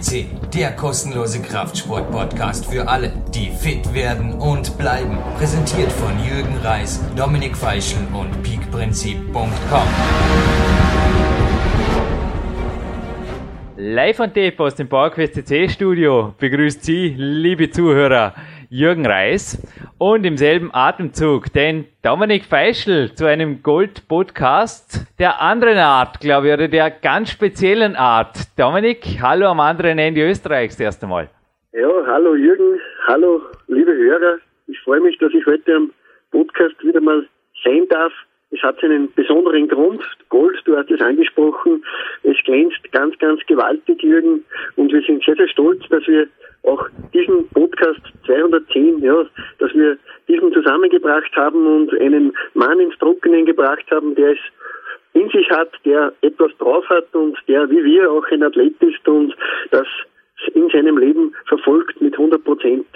CC, der kostenlose Kraftsport-Podcast für alle, die fit werden und bleiben. Präsentiert von Jürgen Reis, Dominik Feischl und peakprinzip.com. Live on Tape aus dem PowerQuest CC Studio begrüßt Sie, liebe Zuhörer, Jürgen Reis und im selben Atemzug den Dominik Feischl zu einem Gold-Podcast der anderen Art, glaube ich, oder der ganz speziellen Art. Dominik, hallo am anderen Ende Österreichs erst einmal. Ja, hallo Jürgen, hallo liebe Hörer. Ich freue mich, dass ich heute am Podcast wieder mal sein darf. Es hat einen besonderen Grund. Gold, du hast es angesprochen. Es glänzt ganz, ganz gewaltig, Jürgen. Und wir sind sehr, sehr stolz, dass wir auch diesen Podcast 210, ja, dass wir diesen zusammengebracht haben und einen Mann ins Trockenen gebracht haben, der es in sich hat, der etwas drauf hat und der wie wir auch ein Athlet ist und das in seinem Leben verfolgt mit 100 Prozent.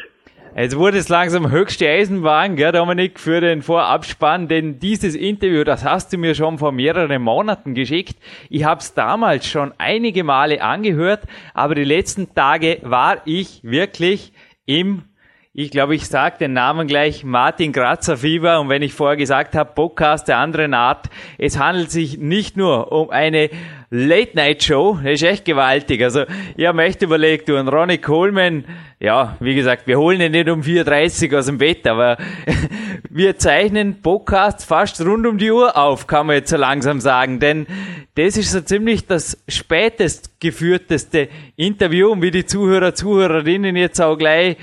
Jetzt wurde es langsam höchste Eisenbahn, gell, Dominik, für den Vorabspann, denn dieses Interview, das hast du mir schon vor mehreren Monaten geschickt. Ich habe es damals schon einige Male angehört, aber die letzten Tage war ich wirklich im ich glaube, ich sage den Namen gleich. Martin Grazer Fieber. Und wenn ich vorher gesagt habe, Podcast der anderen Art, es handelt sich nicht nur um eine Late-Night-Show, das ist echt gewaltig. Also ich habe mir echt überlegt, du und Ronnie Coleman, ja, wie gesagt, wir holen ihn nicht um 4.30 Uhr aus dem Bett, aber wir zeichnen Podcasts fast rund um die Uhr auf, kann man jetzt so langsam sagen, denn das ist so ziemlich das spätest geführteste Interview und wie die Zuhörer, Zuhörerinnen jetzt auch gleich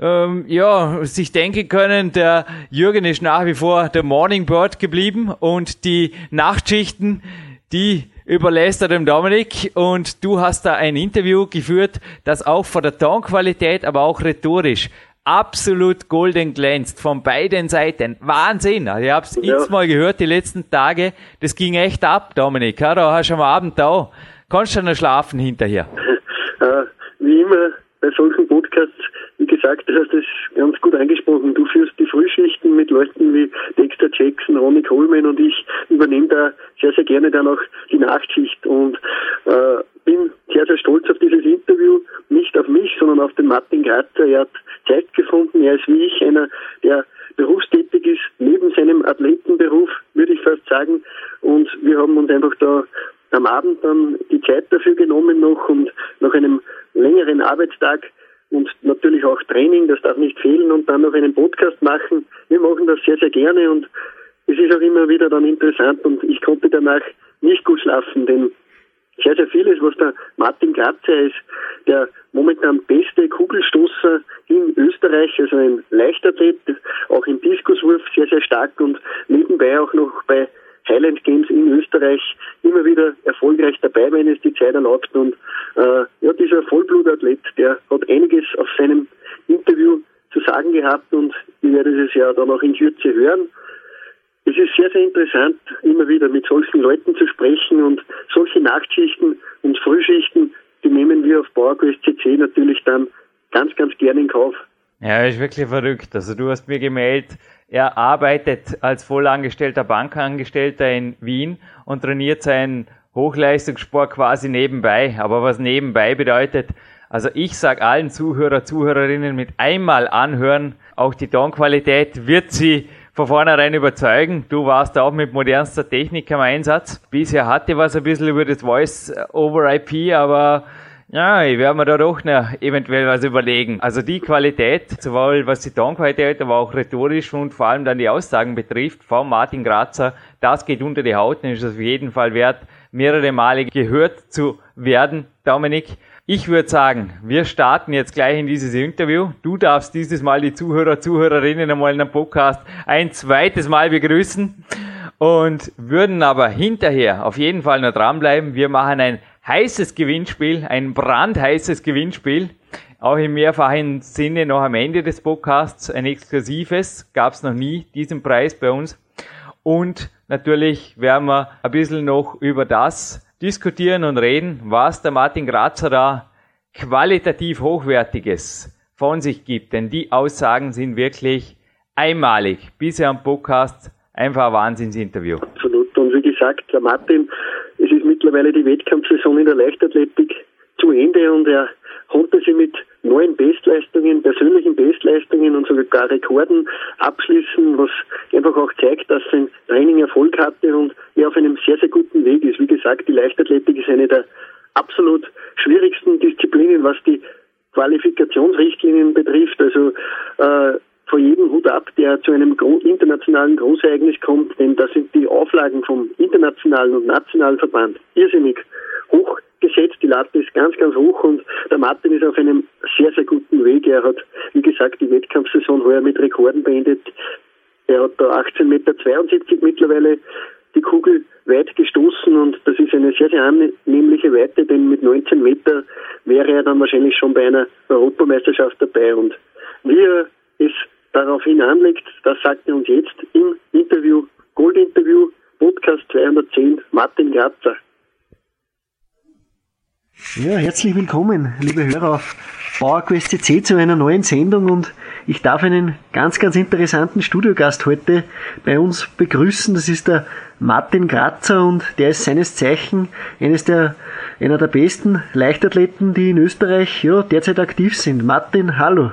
ähm, ja, sich denken können, der Jürgen ist nach wie vor der Morning Bird geblieben und die Nachtschichten, die überlässt er dem Dominik und du hast da ein Interview geführt, das auch von der Tonqualität, aber auch rhetorisch absolut golden glänzt von beiden Seiten. Wahnsinn! Also ich habe es ja. x-mal gehört die letzten Tage. Das ging echt ab, Dominik. Ja, da hast du am Abend da. Kannst du noch schlafen hinterher? Äh, wie immer bei solchen Podcasts wie gesagt, du hast es ganz gut angesprochen. Du führst die Frühschichten mit Leuten wie Dexter Jackson, Ronnie Coleman und ich übernehme da sehr, sehr gerne dann auch die Nachtschicht und äh, bin sehr, sehr stolz auf dieses Interview. Nicht auf mich, sondern auf den Martin Grazer. Er hat Zeit gefunden. Er ist wie ich einer, der berufstätig ist, neben seinem Athletenberuf, würde ich fast sagen. Und wir haben uns einfach da am Abend dann die Zeit dafür genommen noch und nach einem längeren Arbeitstag und natürlich auch Training, das darf nicht fehlen und dann noch einen Podcast machen. Wir machen das sehr, sehr gerne und es ist auch immer wieder dann interessant und ich konnte danach nicht gut schlafen, denn sehr, sehr vieles, was der Martin Grazer ist, der momentan beste Kugelstoßer in Österreich, also ein Leichtathlet, auch im Diskuswurf sehr, sehr stark und nebenbei auch noch bei Highland Games in Österreich immer wieder erfolgreich dabei, wenn es die Zeit erlaubt. Und äh, ja, dieser Vollblutathlet, der hat einiges auf seinem Interview zu sagen gehabt und ihr werdet es ja dann auch in Kürze hören. Es ist sehr, sehr interessant, immer wieder mit solchen Leuten zu sprechen und solche Nachtschichten und Frühschichten, die nehmen wir auf PowerQuest CC natürlich dann ganz, ganz gerne in Kauf. Ja, ist wirklich verrückt. Also du hast mir gemeldet, er arbeitet als vollangestellter Bankangestellter in Wien und trainiert seinen Hochleistungssport quasi nebenbei. Aber was nebenbei bedeutet, also ich sage allen Zuhörer, Zuhörerinnen mit einmal anhören, auch die Tonqualität wird sie von vornherein überzeugen. Du warst auch mit modernster Technik am Einsatz. Bisher hatte was ein bisschen über das Voice over IP, aber ja, ich werde mir da doch noch eventuell was überlegen. Also die Qualität, sowohl was die Tonqualität, aber auch rhetorisch und vor allem dann die Aussagen betrifft, von Martin Grazer, das geht unter die Haut und ist auf jeden Fall wert, mehrere Male gehört zu werden. Dominik, ich würde sagen, wir starten jetzt gleich in dieses Interview. Du darfst dieses Mal die Zuhörer, Zuhörerinnen einmal in einem Podcast ein zweites Mal begrüßen und würden aber hinterher auf jeden Fall noch dranbleiben. Wir machen ein heißes Gewinnspiel, ein brandheißes Gewinnspiel. Auch im mehrfachen Sinne noch am Ende des Podcasts ein exklusives. Gab es noch nie diesen Preis bei uns. Und natürlich werden wir ein bisschen noch über das diskutieren und reden, was der Martin Grazer da qualitativ Hochwertiges von sich gibt. Denn die Aussagen sind wirklich einmalig. Bisher am Podcast einfach ein Wahnsinnsinterview. Absolut. Und wie gesagt, der Martin ist mittlerweile die Wettkampfsaison in der Leichtathletik zu Ende und er konnte sie mit neuen Bestleistungen, persönlichen Bestleistungen und sogar Rekorden abschließen, was einfach auch zeigt, dass sein Training Erfolg hatte und er auf einem sehr, sehr guten Weg ist. Wie gesagt, die Leichtathletik ist eine der absolut schwierigsten Disziplinen, was die Qualifikationsrichtlinien betrifft. Also äh, vor jedem Hut ab, der zu einem internationalen Großereignis kommt, denn da sind die Auflagen vom internationalen und nationalen Verband irrsinnig hoch gesetzt. Die Latte ist ganz, ganz hoch und der Martin ist auf einem sehr, sehr guten Weg. Er hat, wie gesagt, die Wettkampfsaison heuer mit Rekorden beendet. Er hat da 18,72 Meter mittlerweile die Kugel weit gestoßen und das ist eine sehr, sehr annehmliche Weite, denn mit 19 Meter wäre er dann wahrscheinlich schon bei einer Europameisterschaft dabei und wie er es daraufhin anlegt, das sagt er uns jetzt im Interview, Gold-Interview, Podcast 210, Martin Grazer. Ja, herzlich willkommen, liebe Hörer auf PowerQuest CC zu einer neuen Sendung und ich darf einen ganz, ganz interessanten Studiogast heute bei uns begrüßen. Das ist der Martin Grazer und der ist seines Zeichen eines der, einer der besten Leichtathleten, die in Österreich ja, derzeit aktiv sind. Martin, hallo.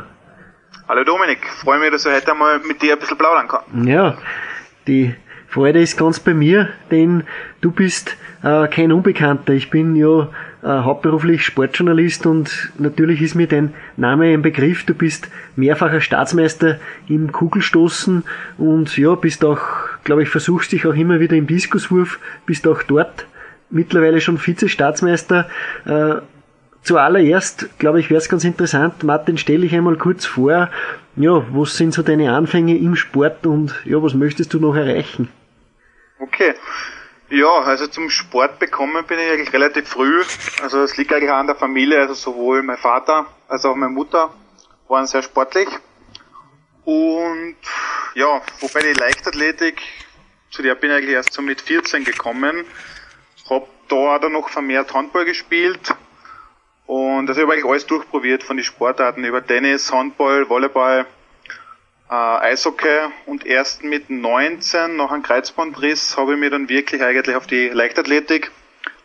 Hallo Dominik, freue mich, dass ich heute einmal mit dir ein bisschen plaudern kann. Ja, die Freude ist ganz bei mir, denn du bist äh, kein Unbekannter. Ich bin ja äh, hauptberuflich Sportjournalist und natürlich ist mir dein Name ein Begriff. Du bist mehrfacher Staatsmeister im Kugelstoßen und ja, bist auch, glaube ich, versuchst dich auch immer wieder im Diskuswurf, bist auch dort mittlerweile schon Vize-Staatsmeister. Äh, zuallererst, glaube ich, wäre es ganz interessant, Martin, stell dich einmal kurz vor, ja, was sind so deine Anfänge im Sport und ja, was möchtest du noch erreichen? Okay. Ja, also zum Sport bekommen bin ich eigentlich relativ früh. Also es liegt eigentlich an der Familie, also sowohl mein Vater als auch meine Mutter waren sehr sportlich. Und ja, wobei die Leichtathletik, zu der bin ich eigentlich erst so mit 14 gekommen. Hab da dann noch vermehrt Handball gespielt. Und ich habe eigentlich alles durchprobiert von den Sportarten über Tennis, Handball, Volleyball, äh, Eishockey und erst mit 19 nach einem Kreuzbandriss habe ich mich dann wirklich eigentlich auf die Leichtathletik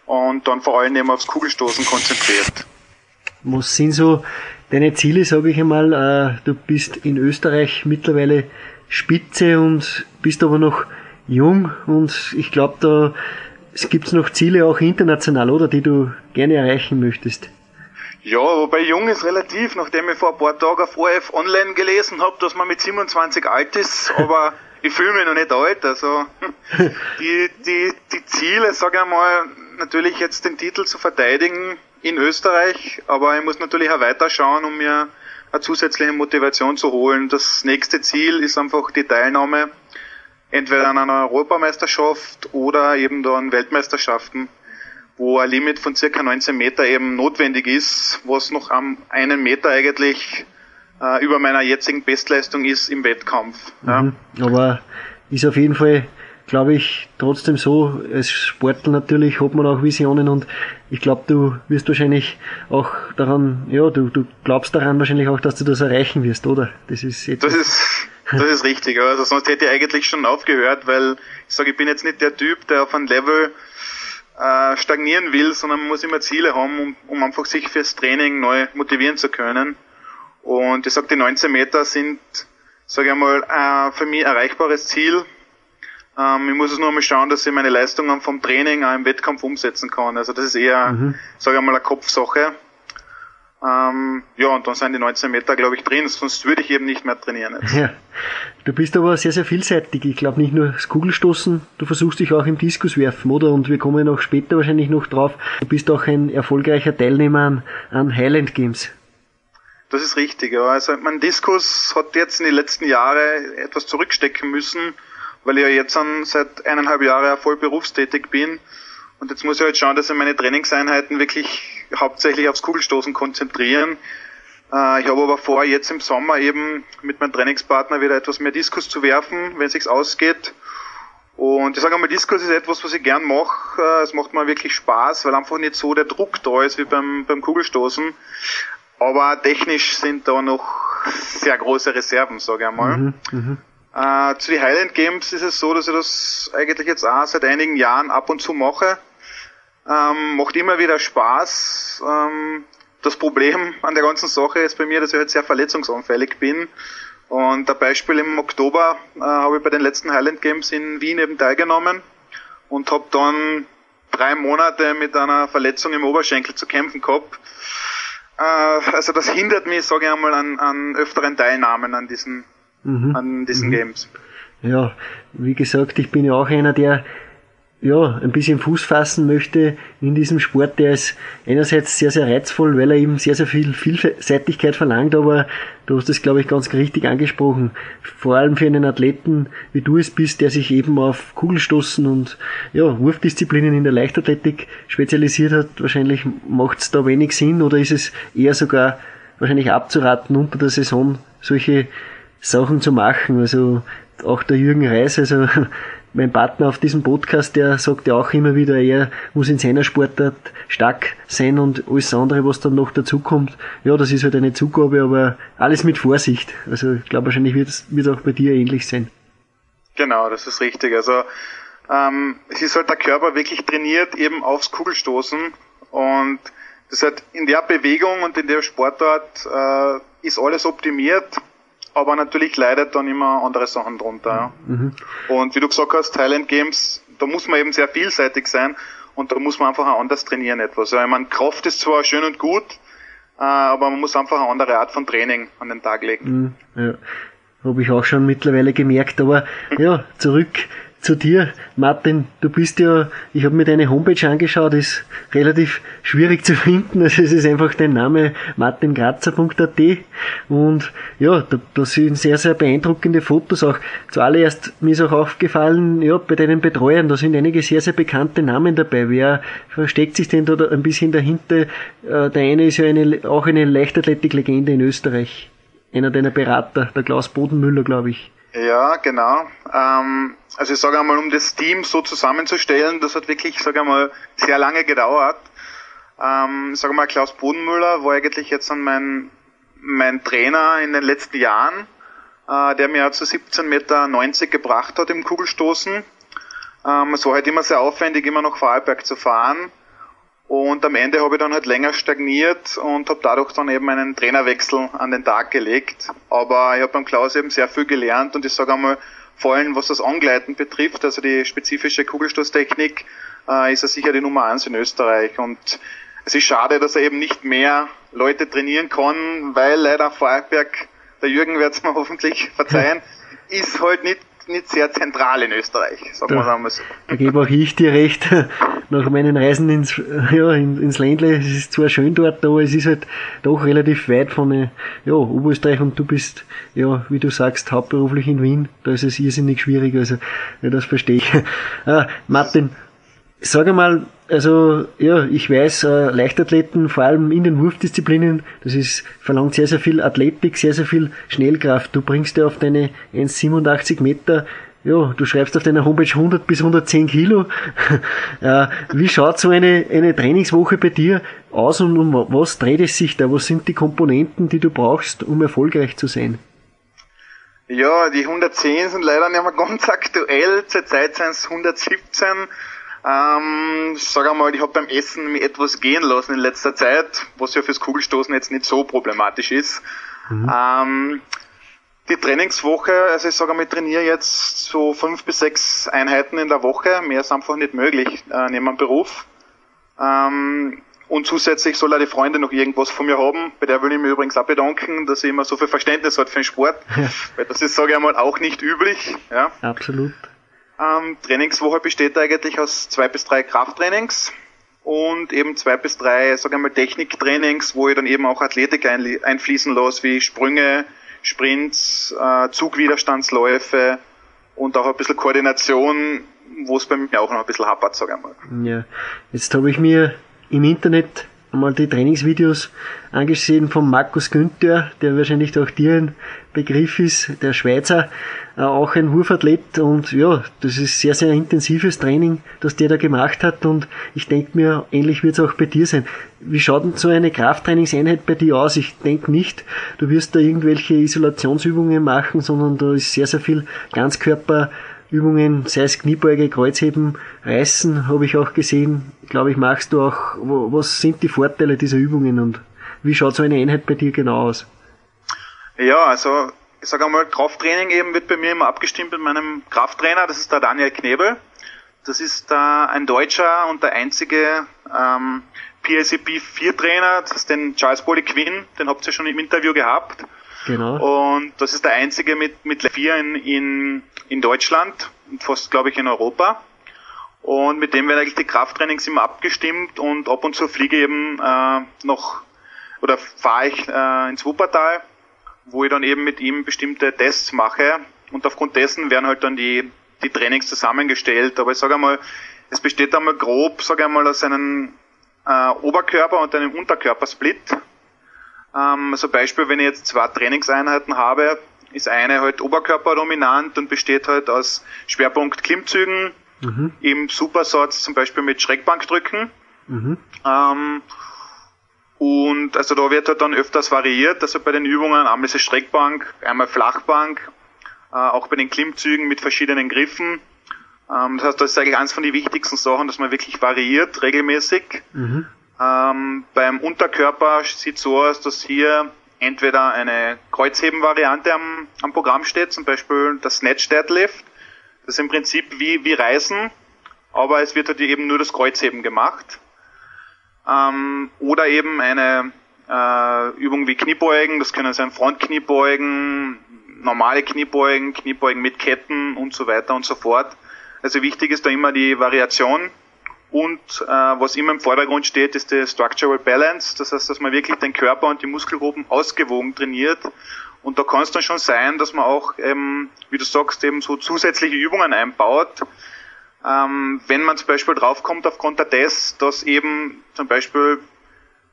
und dann vor allem eben aufs Kugelstoßen konzentriert. Was sind so deine Ziele, sage ich einmal? Äh, du bist in Österreich mittlerweile Spitze und bist aber noch jung und ich glaube, da gibt es noch Ziele auch international, oder, die du gerne erreichen möchtest. Ja, wobei jung ist relativ, nachdem ich vor ein paar Tagen auf ORF Online gelesen habe, dass man mit 27 alt ist, aber ich fühle mich noch nicht alt. Also die, die, die Ziele, sage ich mal, natürlich jetzt den Titel zu verteidigen in Österreich, aber ich muss natürlich auch weiterschauen, um mir eine zusätzliche Motivation zu holen. Das nächste Ziel ist einfach die Teilnahme entweder an einer Europameisterschaft oder eben dann Weltmeisterschaften wo ein Limit von circa 19 Meter eben notwendig ist, was noch am einen Meter eigentlich äh, über meiner jetzigen Bestleistung ist im Wettkampf. Ja. Mhm. Aber ist auf jeden Fall, glaube ich, trotzdem so, als Sportler natürlich hat man auch Visionen und ich glaube, du wirst wahrscheinlich auch daran, ja, du, du glaubst daran wahrscheinlich auch, dass du das erreichen wirst, oder? Das ist etwas. Das ist, das ist richtig, also sonst hätte ich eigentlich schon aufgehört, weil ich sage, ich bin jetzt nicht der Typ, der auf ein Level äh, stagnieren will, sondern man muss immer Ziele haben, um, um einfach sich fürs Training neu motivieren zu können. Und ich sage, die 19 Meter sind, sage ich einmal, äh, für mich erreichbares Ziel. Ähm, ich muss es nur mal schauen, dass ich meine Leistungen vom Training auch im Wettkampf umsetzen kann. Also das ist eher, mhm. sage ich einmal, eine Kopfsache. Ähm, ja, und dann sind die 19 Meter, glaube ich, drin, sonst würde ich eben nicht mehr trainieren. Jetzt. Ja. Du bist aber sehr, sehr vielseitig. Ich glaube nicht nur das Kugelstoßen, du versuchst dich auch im Diskus werfen, oder? Und wir kommen noch später wahrscheinlich noch drauf. Du bist auch ein erfolgreicher Teilnehmer an, an Highland Games. Das ist richtig, ja. Also mein Diskus hat jetzt in den letzten Jahren etwas zurückstecken müssen, weil ich ja jetzt seit eineinhalb Jahren voll berufstätig bin. Und jetzt muss ich halt schauen, dass ich meine Trainingseinheiten wirklich hauptsächlich aufs Kugelstoßen konzentrieren. Äh, ich habe aber vor, jetzt im Sommer eben mit meinem Trainingspartner wieder etwas mehr Diskus zu werfen, wenn es sich ausgeht. Und ich sage einmal, Diskus ist etwas, was ich gern mache. Äh, es macht mir wirklich Spaß, weil einfach nicht so der Druck da ist wie beim, beim Kugelstoßen. Aber technisch sind da noch sehr große Reserven, sage ich einmal. Mhm, mhm. Äh, zu den Highland Games ist es so, dass ich das eigentlich jetzt auch seit einigen Jahren ab und zu mache. Ähm, macht immer wieder Spaß. Ähm, das Problem an der ganzen Sache ist bei mir, dass ich halt sehr verletzungsanfällig bin. Und ein Beispiel im Oktober äh, habe ich bei den letzten Highland Games in Wien eben teilgenommen und habe dann drei Monate mit einer Verletzung im Oberschenkel zu kämpfen gehabt. Äh, also das hindert mich, sage ich einmal, an, an öfteren Teilnahmen an diesen, mhm. an diesen mhm. Games. Ja, wie gesagt, ich bin ja auch einer, der ja, ein bisschen Fuß fassen möchte in diesem Sport, der ist einerseits sehr, sehr reizvoll, weil er eben sehr, sehr viel Vielseitigkeit verlangt, aber du hast es, glaube ich, ganz richtig angesprochen. Vor allem für einen Athleten, wie du es bist, der sich eben auf Kugelstoßen und ja, Wurfdisziplinen in der Leichtathletik spezialisiert hat, wahrscheinlich macht es da wenig Sinn oder ist es eher sogar wahrscheinlich abzuraten, unter der Saison solche Sachen zu machen. Also auch der Jürgen Reis, also mein Partner auf diesem Podcast, der sagt ja auch immer wieder, er muss in seiner Sportart stark sein und alles andere, was dann noch dazukommt, ja, das ist halt eine Zugabe, aber alles mit Vorsicht. Also ich glaube, wahrscheinlich wird es auch bei dir ähnlich sein. Genau, das ist richtig. Also ähm, es ist halt der Körper wirklich trainiert eben aufs Kugelstoßen und das halt in der Bewegung und in der Sportart äh, ist alles optimiert aber natürlich leidet dann immer andere Sachen drunter. Mhm. Und wie du gesagt hast, Thailand Games, da muss man eben sehr vielseitig sein und da muss man einfach auch anders trainieren etwas. Ja, ich meine, Kraft ist zwar schön und gut, äh, aber man muss einfach eine andere Art von Training an den Tag legen. Mhm, ja. Habe ich auch schon mittlerweile gemerkt, aber ja, zurück zu dir, Martin. Du bist ja, ich habe mir deine Homepage angeschaut, ist relativ schwierig zu finden. Also es ist einfach dein Name martingrazer.at und ja, da, da sind sehr, sehr beeindruckende Fotos auch. Zuallererst mir ist auch aufgefallen, ja, bei deinen Betreuern, da sind einige sehr, sehr bekannte Namen dabei. Wer versteckt sich denn da ein bisschen dahinter? Äh, der eine ist ja eine, auch eine Leichtathletik-Legende in Österreich. Einer deiner Berater, der Klaus Bodenmüller, glaube ich. Ja, genau. Ähm, also ich sage einmal, um das Team so zusammenzustellen, das hat wirklich, sage einmal, sehr lange gedauert. Ähm, sage mal, Klaus Bodenmüller war eigentlich jetzt mein, mein Trainer in den letzten Jahren, äh, der mir zu 17,90 Meter gebracht hat im Kugelstoßen. Ähm, es war halt immer sehr aufwendig, immer nach Vorarlberg zu fahren. Und am Ende habe ich dann halt länger stagniert und habe dadurch dann eben einen Trainerwechsel an den Tag gelegt. Aber ich habe beim Klaus eben sehr viel gelernt und ich sage einmal, vor allem was das Angleiten betrifft, also die spezifische Kugelstoßtechnik, äh, ist er sicher die Nummer eins in Österreich. Und es ist schade, dass er eben nicht mehr Leute trainieren kann, weil leider Vorarlberg, der Jürgen wird es mir hoffentlich verzeihen, ist halt nicht nicht sehr zentral in Österreich, sagen wir da, mal so. Da gebe auch ich dir recht. Nach meinen Reisen ins, ja, ins Ländle, es ist zwar schön dort, aber es ist halt doch relativ weit von äh, ja, Oberösterreich und du bist, ja, wie du sagst, hauptberuflich in Wien. Da ist es irrsinnig schwierig, also ja, das verstehe ich. Ah, Martin, sag einmal, also ja, ich weiß, äh, Leichtathleten, vor allem in den Wurfdisziplinen, das ist verlangt sehr, sehr viel Athletik, sehr, sehr viel Schnellkraft. Du bringst ja auf deine 1,87 Meter, ja, du schreibst auf deiner Homepage 100 bis 110 Kilo. äh, wie schaut so eine, eine Trainingswoche bei dir aus und um was dreht es sich da? Was sind die Komponenten, die du brauchst, um erfolgreich zu sein? Ja, die 110 sind leider nicht mehr ganz aktuell. Zurzeit sind es 117 ähm, ich sage einmal, ich habe beim Essen mir etwas gehen lassen in letzter Zeit, was ja fürs Kugelstoßen jetzt nicht so problematisch ist. Mhm. Ähm, die Trainingswoche, also ich sage einmal, ich trainiere jetzt so fünf bis sechs Einheiten in der Woche. Mehr ist einfach nicht möglich äh, neben dem Beruf. Ähm, und zusätzlich soll auch die Freunde noch irgendwas von mir haben. Bei der will ich mir übrigens auch bedanken, dass sie immer so viel Verständnis hat für den Sport. Ja. Weil das ist, sage ich einmal, auch nicht üblich. Ja. Absolut. Ähm, Trainingswoche besteht eigentlich aus zwei bis drei Krafttrainings und eben zwei bis drei, sagen wir mal, Techniktrainings, wo ich dann eben auch Athletik einfließen lasse, wie Sprünge, Sprints, äh, Zugwiderstandsläufe und auch ein bisschen Koordination, wo es bei mir auch noch ein bisschen hapert, sage ich mal. Ja, jetzt habe ich mir im Internet einmal die Trainingsvideos angesehen von Markus Günther, der wahrscheinlich auch dir ein Begriff ist, der Schweizer, äh, auch ein Wurfathlet und ja, das ist sehr, sehr intensives Training, das der da gemacht hat und ich denke mir, ähnlich wird es auch bei dir sein. Wie schaut denn so eine Krafttrainingseinheit bei dir aus? Ich denke nicht, du wirst da irgendwelche Isolationsübungen machen, sondern da ist sehr, sehr viel Ganzkörper Übungen, sei es Kniebeuge, Kreuzheben, Reißen, habe ich auch gesehen. Glaube ich, machst du auch. Was sind die Vorteile dieser Übungen und wie schaut so eine Einheit bei dir genau aus? Ja, also ich sage einmal, Krafttraining eben wird bei mir immer abgestimmt mit meinem Krafttrainer, das ist der Daniel Knebel. Das ist da ein Deutscher und der einzige ähm, PSEP 4 Trainer, das ist den Charles Bolly Quinn, den habt ihr schon im Interview gehabt. Genau. Und das ist der einzige mit, mit 4 in, in, in Deutschland und fast, glaube ich, in Europa. Und mit dem werden eigentlich die Krafttrainings immer abgestimmt und ab und zu fliege eben äh, noch oder fahre ich äh, ins Wuppertal, wo ich dann eben mit ihm bestimmte Tests mache. Und aufgrund dessen werden halt dann die die Trainings zusammengestellt. Aber ich sage einmal, es besteht einmal grob, sage einmal, aus einem äh, Oberkörper und einem Unterkörpersplit. Ähm, also Beispiel, wenn ich jetzt zwei Trainingseinheiten habe, ist eine halt oberkörperdominant und besteht halt aus Schwerpunkt Klimmzügen, mhm. im Supersatz zum Beispiel mit Schreckbankdrücken. Mhm. Ähm, und also da wird halt dann öfters variiert, also bei den Übungen einmal ist es Streckbank, einmal Flachbank äh, auch bei den Klimmzügen mit verschiedenen Griffen. Ähm, das heißt, das ist eigentlich eines von den wichtigsten Sachen, dass man wirklich variiert regelmäßig. Mhm. Ähm, beim Unterkörper sieht so aus, dass hier entweder eine Kreuzheben-Variante am, am Programm steht, zum Beispiel das Snatch Deadlift. Das ist im Prinzip wie, wie Reisen, aber es wird halt eben nur das Kreuzheben gemacht. Ähm, oder eben eine äh, Übung wie Kniebeugen, das können sein Frontkniebeugen, normale Kniebeugen, Kniebeugen mit Ketten und so weiter und so fort. Also wichtig ist da immer die Variation und äh, was immer im Vordergrund steht, ist die Structural Balance. Das heißt, dass man wirklich den Körper und die Muskelgruppen ausgewogen trainiert. Und da kann es dann schon sein, dass man auch, ähm, wie du sagst, eben so zusätzliche Übungen einbaut. Ähm, wenn man zum Beispiel draufkommt aufgrund der Tests, dass eben zum Beispiel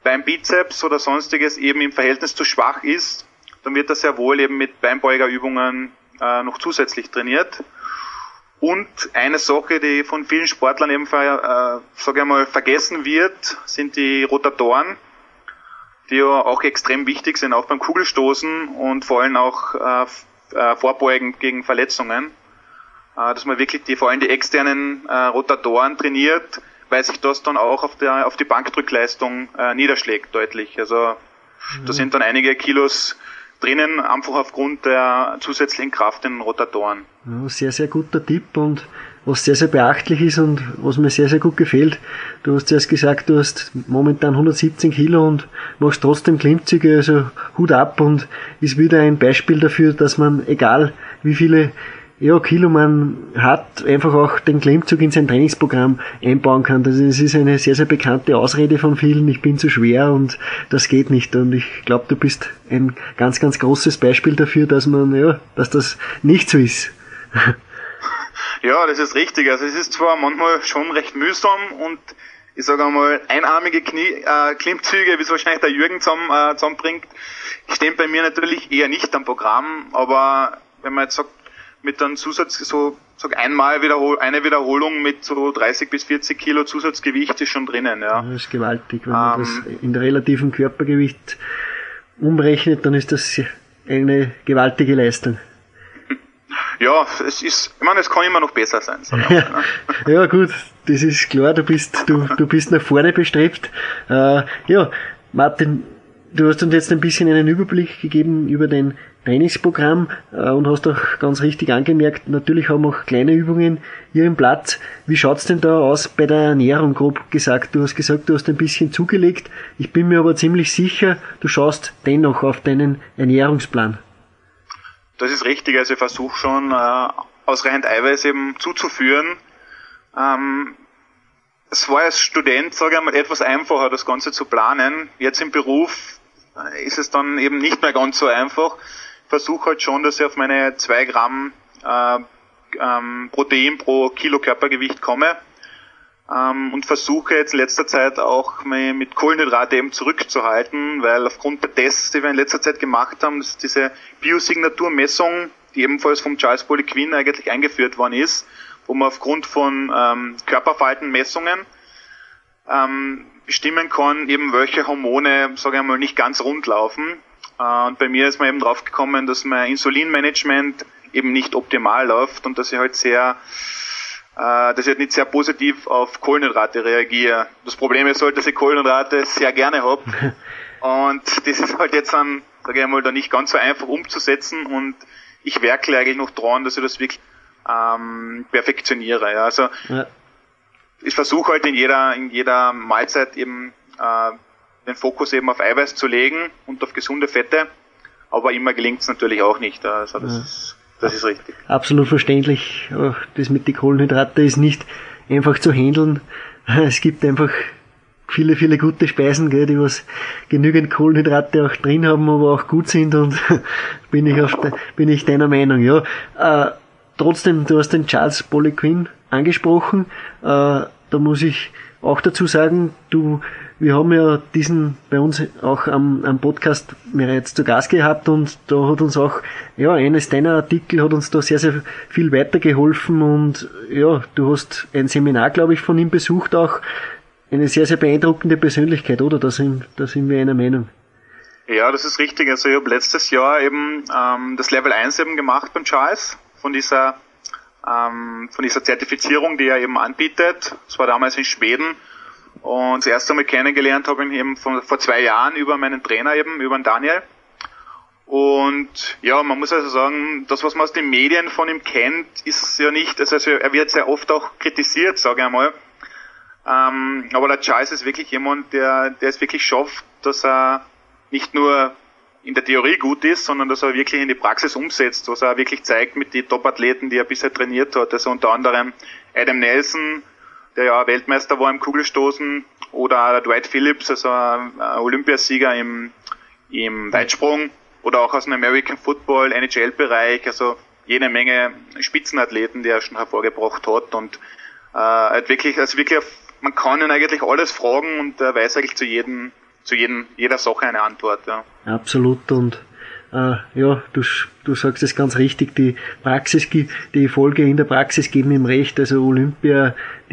beim Bizeps oder sonstiges eben im Verhältnis zu schwach ist, dann wird das sehr wohl eben mit Beinbeugerübungen äh, noch zusätzlich trainiert. Und eine Sache, die von vielen Sportlern eben, äh, sage ich mal, vergessen wird, sind die Rotatoren, die ja auch extrem wichtig sind, auch beim Kugelstoßen und vor allem auch äh, äh vorbeugen gegen Verletzungen. Äh, dass man wirklich die, vor allem die externen äh, Rotatoren trainiert, weil sich das dann auch auf, der, auf die Bankdrückleistung äh, niederschlägt deutlich. Also mhm. da sind dann einige Kilos drinnen, einfach aufgrund der zusätzlichen Kraft in den Rotatoren. Ja, sehr, sehr guter Tipp und was sehr, sehr beachtlich ist und was mir sehr, sehr gut gefällt. Du hast zuerst gesagt, du hast momentan 117 Kilo und machst trotzdem Klimmzüge, also Hut ab und ist wieder ein Beispiel dafür, dass man, egal wie viele ja, Kiloman hat, einfach auch den Klimmzug in sein Trainingsprogramm einbauen kann. Das ist eine sehr, sehr bekannte Ausrede von vielen, ich bin zu schwer und das geht nicht. Und ich glaube, du bist ein ganz, ganz großes Beispiel dafür, dass man, ja, dass das nicht so ist. Ja, das ist richtig. Also es ist zwar manchmal schon recht mühsam und ich sage einmal, einarmige Knie, äh, Klimmzüge, wie es wahrscheinlich der Jürgen zusammen, äh, zusammenbringt, stehen bei mir natürlich eher nicht am Programm, aber wenn man jetzt sagt, mit einem Zusatz, so sag einmal Wiederhol eine Wiederholung mit so 30 bis 40 Kilo Zusatzgewicht ist schon drinnen. Ja. Das ist gewaltig. Wenn man das ähm, in relativen Körpergewicht umrechnet, dann ist das eine gewaltige Leistung. Ja, es ist, ich meine, es kann immer noch besser sein. Ja, ne? ja, gut, das ist klar, du bist, du, du bist nach vorne bestrebt. Äh, ja, Martin, du hast uns jetzt ein bisschen einen Überblick gegeben über den Trainingsprogramm äh, und hast auch ganz richtig angemerkt, natürlich haben auch kleine Übungen ihren Platz. Wie schaut's denn da aus bei der Ernährung, grob gesagt? Du hast gesagt, du hast ein bisschen zugelegt. Ich bin mir aber ziemlich sicher, du schaust dennoch auf deinen Ernährungsplan. Das ist richtig, also ich versuche schon äh, ausreichend Eiweiß eben zuzuführen. Ähm, es war als Student, sage ich mal, etwas einfacher, das Ganze zu planen. Jetzt im Beruf äh, ist es dann eben nicht mehr ganz so einfach versuche halt schon, dass ich auf meine zwei Gramm äh, ähm, Protein pro Kilo Körpergewicht komme ähm, und versuche jetzt in letzter Zeit auch mit Kohlenhydrate eben zurückzuhalten, weil aufgrund der Tests, die wir in letzter Zeit gemacht haben, dass diese Biosignaturmessung, die ebenfalls vom Charles Polly Quinn eigentlich eingeführt worden ist, wo man aufgrund von ähm, Körperfaltenmessungen ähm, bestimmen kann, eben welche Hormone, sage ich mal, nicht ganz rund laufen. Äh, und bei mir ist man eben drauf gekommen, dass mein Insulinmanagement eben nicht optimal läuft und dass ich halt sehr, äh, dass ich halt nicht sehr positiv auf Kohlenhydrate reagiere. Das Problem ist halt, dass ich Kohlenhydrate sehr gerne habe. Und das ist halt jetzt dann, sage ich mal, da nicht ganz so einfach umzusetzen und ich werkle eigentlich noch dran, dass ich das wirklich ähm, perfektioniere. Ja. Also ja. ich versuche halt in jeder, in jeder Mahlzeit eben äh, den Fokus eben auf Eiweiß zu legen und auf gesunde Fette, aber immer gelingt es natürlich auch nicht. Also das, ja. ist, das ist richtig. Absolut verständlich. Das mit den Kohlenhydraten ist nicht einfach zu handeln. Es gibt einfach viele, viele gute Speisen, gell, die was genügend Kohlenhydrate auch drin haben, aber auch gut sind und bin ich auf de, bin ich deiner Meinung, ja. Äh, trotzdem, du hast den Charles Poliquin angesprochen, äh, da muss ich auch dazu sagen, du, wir haben ja diesen bei uns auch am, am Podcast bereits zu Gast gehabt und da hat uns auch, ja, eines deiner Artikel hat uns da sehr, sehr viel weitergeholfen und ja, du hast ein Seminar, glaube ich, von ihm besucht auch, eine sehr, sehr beeindruckende Persönlichkeit, oder? Da sind, da sind wir einer Meinung. Ja, das ist richtig. Also ich habe letztes Jahr eben ähm, das Level 1 eben gemacht beim Charles von dieser ähm, von dieser Zertifizierung, die er eben anbietet. Das war damals in Schweden. Und das erste Mal kennengelernt habe ich eben von, vor zwei Jahren über meinen Trainer eben, über den Daniel. Und ja, man muss also sagen, das, was man aus den Medien von ihm kennt, ist ja nicht, also er wird sehr oft auch kritisiert, sage ich einmal. Ähm, aber der Charles ist wirklich jemand, der, der es wirklich schafft, dass er nicht nur in der Theorie gut ist, sondern dass er wirklich in die Praxis umsetzt, was er wirklich zeigt mit den Top-Athleten, die er bisher trainiert hat. Also unter anderem Adam Nelson, der ja Weltmeister war im Kugelstoßen, oder Dwight Phillips, also Olympiasieger im, im Weitsprung, oder auch aus dem American Football, NHL-Bereich, also jede Menge Spitzenathleten, die er schon hervorgebracht hat und äh, hat wirklich, also wirklich man kann ihn eigentlich alles fragen und er weiß eigentlich zu jedem, zu jedem, jeder Sache eine Antwort, ja. Absolut und äh, ja, du, du sagst es ganz richtig, die Praxis, die Folge in der Praxis geben ihm recht, also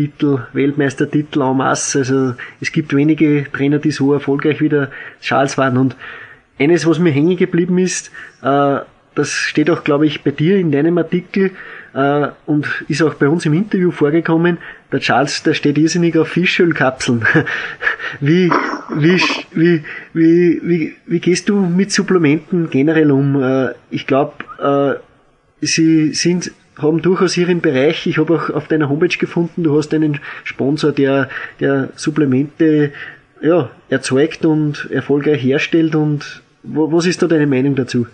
Olympiatitel, Weltmeistertitel en masse, also es gibt wenige Trainer, die so erfolgreich wie der Charles waren und eines, was mir hängen geblieben ist, äh, das steht auch, glaube ich, bei dir in deinem Artikel, äh, und ist auch bei uns im Interview vorgekommen, der Charles, der steht irrsinnig auf Fischölkapseln. wie, wie, wie, wie, wie, wie gehst du mit Supplementen generell um? Äh, ich glaube, sie sind haben durchaus ihren Bereich. Ich habe auch auf deiner Homepage gefunden, du hast einen Sponsor, der, der Supplemente ja, erzeugt und erfolgreich herstellt. Und was ist da deine Meinung dazu?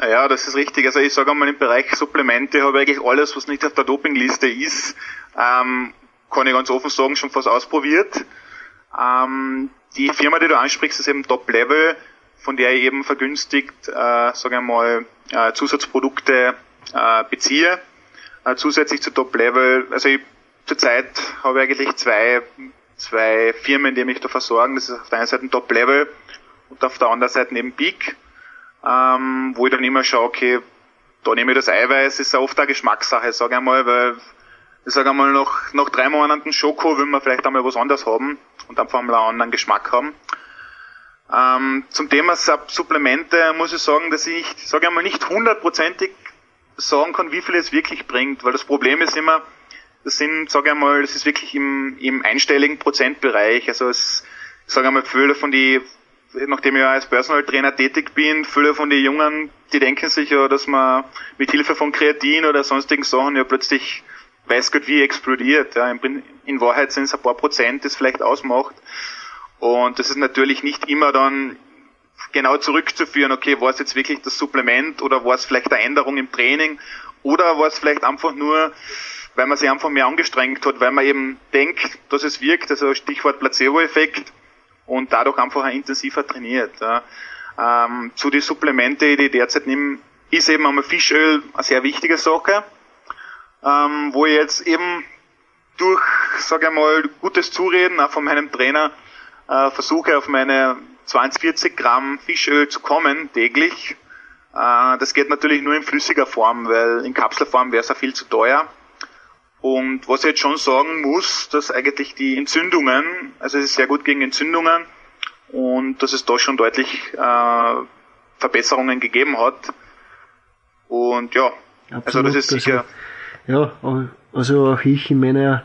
Ja, das ist richtig. Also ich sage einmal im Bereich Supplemente habe ich eigentlich alles, was nicht auf der Dopingliste ist, ähm, kann ich ganz offen sagen, schon fast ausprobiert. Ähm, die Firma, die du ansprichst, ist eben Top Level, von der ich eben vergünstigt, äh, sage ich mal, äh, Zusatzprodukte äh, beziehe. Äh, zusätzlich zu Top Level, also ich, zurzeit habe ich eigentlich zwei, zwei Firmen, die mich da versorgen. Das ist auf der einen Seite Top Level und auf der anderen Seite eben Peak ähm, wo ich dann immer schaue, okay, da nehme ich das Eiweiß, ist ja oft eine Geschmackssache, sage ich einmal, weil ich sage einmal, nach, nach drei Monaten Schoko will man vielleicht einmal was anderes haben und einfach mal einen anderen Geschmack haben. Ähm, zum Thema Supplemente muss ich sagen, dass ich, sage einmal, nicht hundertprozentig sagen kann, wie viel es wirklich bringt, weil das Problem ist immer, das sind, sage ich einmal, das ist wirklich im, im einstelligen Prozentbereich. Also es, sage einmal, viele von die nachdem ich als Personal Trainer tätig bin, viele von den Jungen, die denken sich ja, dass man mit Hilfe von Kreatin oder sonstigen Sachen ja plötzlich weiß Gott wie explodiert. Ja. In Wahrheit sind es ein paar Prozent, das vielleicht ausmacht. Und das ist natürlich nicht immer dann genau zurückzuführen, okay, war es jetzt wirklich das Supplement oder war es vielleicht eine Änderung im Training oder war es vielleicht einfach nur, weil man sich einfach mehr angestrengt hat, weil man eben denkt, dass es wirkt, also Stichwort Placebo-Effekt und dadurch einfach intensiver trainiert. Ja. Ähm, zu den Supplemente, die ich derzeit nehme, ist eben einmal Fischöl eine sehr wichtige Sache, ähm, wo ich jetzt eben durch, sage ich mal, gutes Zureden auch von meinem Trainer äh, versuche auf meine 20, 40 Gramm Fischöl zu kommen täglich. Äh, das geht natürlich nur in flüssiger Form, weil in Kapselform wäre es ja viel zu teuer. Und was ich jetzt schon sagen muss, dass eigentlich die Entzündungen, also es ist sehr gut gegen Entzündungen und dass es da schon deutlich äh, Verbesserungen gegeben hat. Und ja, Absolut, also das ist sicher. Also, ja, also auch ich in meiner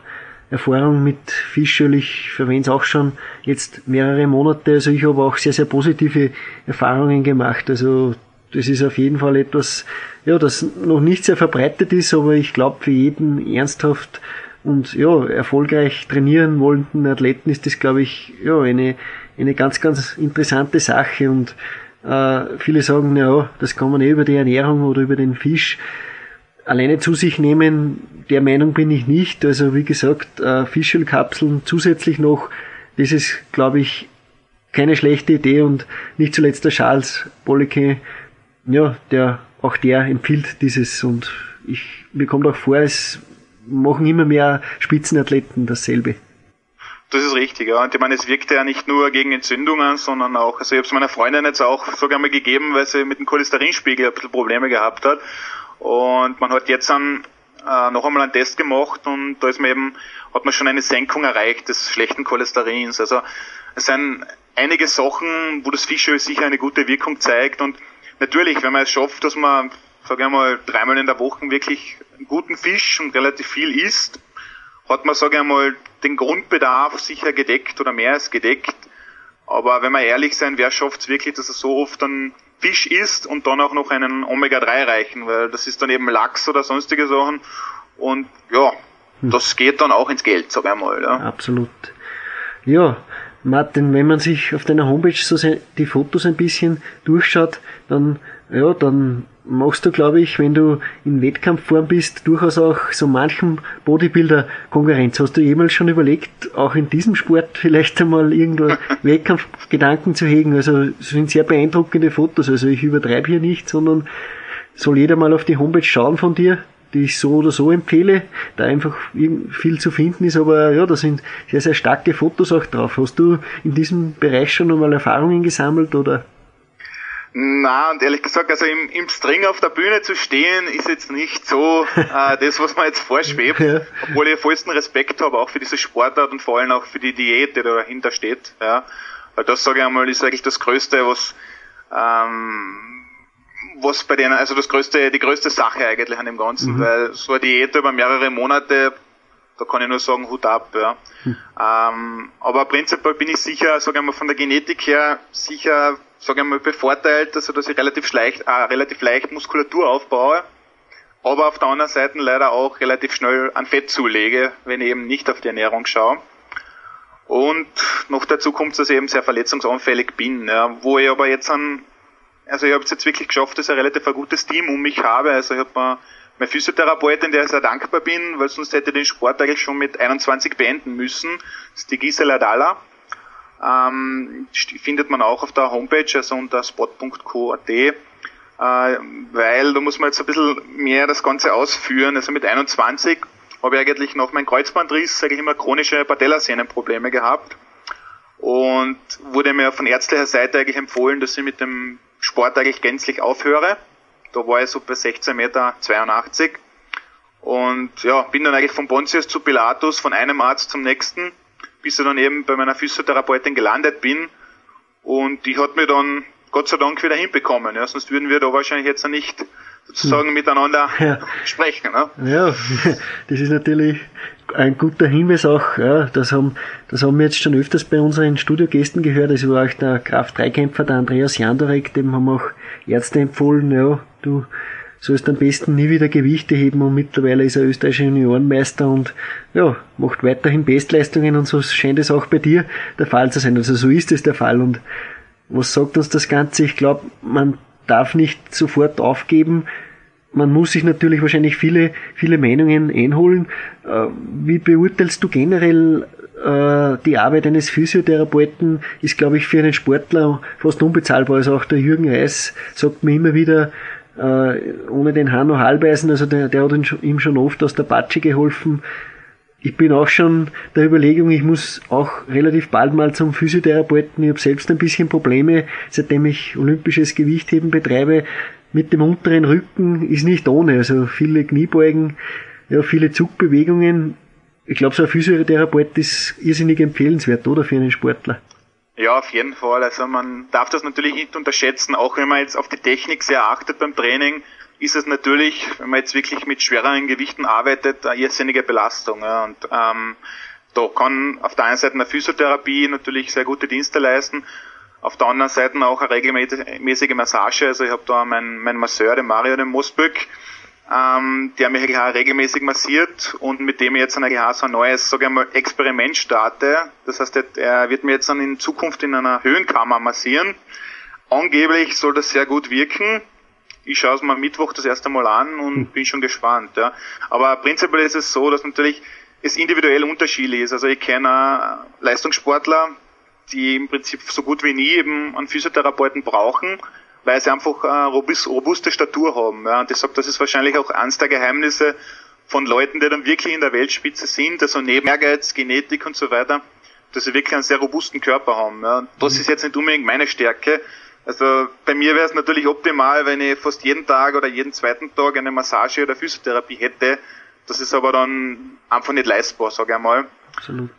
Erfahrung mit Fischöl. Ich verwende es auch schon jetzt mehrere Monate. Also ich habe auch sehr, sehr positive Erfahrungen gemacht. Also das ist auf jeden Fall etwas, ja, das noch nicht sehr verbreitet ist, aber ich glaube für jeden ernsthaft und ja, erfolgreich trainieren wollenden Athleten ist das, glaube ich, ja, eine, eine ganz, ganz interessante Sache und äh, viele sagen, ja, das kann man eh über die Ernährung oder über den Fisch alleine zu sich nehmen. Der Meinung bin ich nicht. Also wie gesagt, äh, Fischölkapseln zusätzlich noch, das ist, glaube ich, keine schlechte Idee und nicht zuletzt der Charles Bollecke, ja, der, auch der empfiehlt dieses und ich, mir kommt auch vor, es machen immer mehr Spitzenathleten dasselbe. Das ist richtig, ja. Und ich meine, es wirkt ja nicht nur gegen Entzündungen, sondern auch, also ich habe es meiner Freundin jetzt auch sogar mal gegeben, weil sie mit dem Cholesterinspiegel ein bisschen Probleme gehabt hat. Und man hat jetzt dann äh, noch einmal einen Test gemacht und da ist man eben, hat man schon eine Senkung erreicht des schlechten Cholesterins. Also es sind einige Sachen, wo das Fischöl sicher eine gute Wirkung zeigt und natürlich, wenn man es schafft, dass man, sage ich mal, dreimal in der Woche wirklich einen guten Fisch und relativ viel isst, hat man, sage ich mal, den Grundbedarf sicher gedeckt oder mehr als gedeckt. Aber wenn wir ehrlich sein, wer schafft es wirklich, dass er so oft dann Fisch isst und dann auch noch einen Omega-3 reichen, weil das ist dann eben Lachs oder sonstige Sachen. Und ja, hm. das geht dann auch ins Geld, sag ich mal. Ja. Absolut. Ja, Martin, wenn man sich auf deiner Homepage so die Fotos ein bisschen durchschaut, dann, ja, dann machst du, glaube ich, wenn du in Wettkampfform bist, durchaus auch so manchem Bodybuilder Konkurrenz. Hast du jemals schon überlegt, auch in diesem Sport vielleicht einmal irgendwo Wettkampfgedanken zu hegen? Also, es sind sehr beeindruckende Fotos. Also, ich übertreibe hier nicht, sondern soll jeder mal auf die Homepage schauen von dir, die ich so oder so empfehle, da einfach viel zu finden ist, aber ja, da sind sehr, sehr starke Fotos auch drauf. Hast du in diesem Bereich schon einmal Erfahrungen gesammelt oder? Na und ehrlich gesagt, also im, im String auf der Bühne zu stehen, ist jetzt nicht so äh, das, was man jetzt vorschwebt. Ja. Obwohl ich vollsten Respekt habe, auch für diese Sportart und vor allem auch für die Diät, die dahinter steht. Ja. Weil das sage ich einmal, ist eigentlich das Größte, was ähm, was bei denen, also das größte, die größte Sache eigentlich an dem Ganzen, mhm. weil so eine Diät über mehrere Monate, da kann ich nur sagen, Hut ab, ja. Mhm. Ähm, aber prinzipiell bin ich sicher, sage ich mal, von der Genetik her sicher sage ich mal, bevorteilt, also dass ich relativ leicht, äh, relativ leicht Muskulatur aufbaue, aber auf der anderen Seite leider auch relativ schnell an Fett zulege, wenn ich eben nicht auf die Ernährung schaue. Und noch dazu kommt, dass ich eben sehr verletzungsanfällig bin, ja, wo ich aber jetzt an, also ich habe es jetzt wirklich geschafft, dass ich ein relativ gutes Team um mich habe. Also ich habe mir meine Physiotherapeutin, der ich sehr dankbar bin, weil sonst hätte ich den Sport eigentlich schon mit 21 beenden müssen. Das ist die Gisela Dalla ähm, findet man auch auf der Homepage, also unter spot.co.at, äh, weil da muss man jetzt ein bisschen mehr das Ganze ausführen. Also mit 21 habe ich eigentlich noch mein Kreuzbandriss, sage ich immer, chronische Patellasehnenprobleme gehabt und wurde mir von ärztlicher Seite eigentlich empfohlen, dass ich mit dem Sport eigentlich gänzlich aufhöre. Da war ich so bei 16 Meter 82 und ja, bin dann eigentlich von Pontius zu Pilatus, von einem Arzt zum nächsten bis ich dann eben bei meiner Physiotherapeutin gelandet bin. Und die hat mir dann Gott sei Dank wieder hinbekommen. Ja, sonst würden wir da wahrscheinlich jetzt nicht sozusagen hm. miteinander ja. sprechen. Ne? Ja, das ist natürlich ein guter Hinweis auch. Ja, das haben, das haben wir jetzt schon öfters bei unseren Studiogästen gehört. Das war auch der Kraft-3-Kämpfer, der Andreas Jandorek, dem haben auch Ärzte empfohlen, ja, du sollst am besten nie wieder Gewichte heben und mittlerweile ist er österreichischer Juniorenmeister und ja, macht weiterhin Bestleistungen und so scheint es auch bei dir der Fall zu sein. Also so ist es der Fall und was sagt uns das Ganze? Ich glaube, man darf nicht sofort aufgeben. Man muss sich natürlich wahrscheinlich viele, viele Meinungen einholen. Äh, wie beurteilst du generell äh, die Arbeit eines Physiotherapeuten? Ist, glaube ich, für einen Sportler fast unbezahlbar. Also auch der Jürgen Reis sagt mir immer wieder, äh, ohne den Hanno Halbeisen, also der, der hat ihm schon oft aus der Patsche geholfen. Ich bin auch schon der Überlegung, ich muss auch relativ bald mal zum Physiotherapeuten. Ich habe selbst ein bisschen Probleme, seitdem ich olympisches Gewichtheben betreibe. Mit dem unteren Rücken ist nicht ohne. Also viele Kniebeugen, ja, viele Zugbewegungen. Ich glaube, so ein Physiotherapeut ist irrsinnig empfehlenswert, oder, für einen Sportler? Ja, auf jeden Fall. Also man darf das natürlich nicht unterschätzen, auch wenn man jetzt auf die Technik sehr achtet beim Training. ist es natürlich, wenn man jetzt wirklich mit schwereren Gewichten arbeitet, eine irrsinnige Belastung. Ja. Und ähm, da kann auf der einen Seite eine Physiotherapie natürlich sehr gute Dienste leisten, auf der anderen Seite auch eine regelmäßige Massage. Also ich habe da meinen mein Masseur, den Mario, den Mosböck, ähm, der mich auch regelmäßig massiert und mit dem ich jetzt auch so ein neues, sage ich mal, Experiment starte. Das heißt, er wird mir jetzt dann in Zukunft in einer Höhenkammer massieren. Angeblich soll das sehr gut wirken. Ich schaue es mal Mittwoch das erste Mal an und hm. bin schon gespannt. Ja. Aber prinzipiell ist es so, dass natürlich es individuell unterschiedlich ist. Also ich kenne Leistungssportler, die im Prinzip so gut wie nie eben einen Physiotherapeuten brauchen, weil sie einfach eine robuste Statur haben. Ja. Und sage, das ist wahrscheinlich auch eines der Geheimnisse von Leuten, die dann wirklich in der Weltspitze sind, also neben Ehrgeiz, Genetik und so weiter, dass sie wirklich einen sehr robusten Körper haben. Ja. Und das mhm. ist jetzt nicht unbedingt meine Stärke. Also bei mir wäre es natürlich optimal, wenn ich fast jeden Tag oder jeden zweiten Tag eine Massage oder Physiotherapie hätte. Das ist aber dann einfach nicht leistbar, sage ich einmal. Absolut.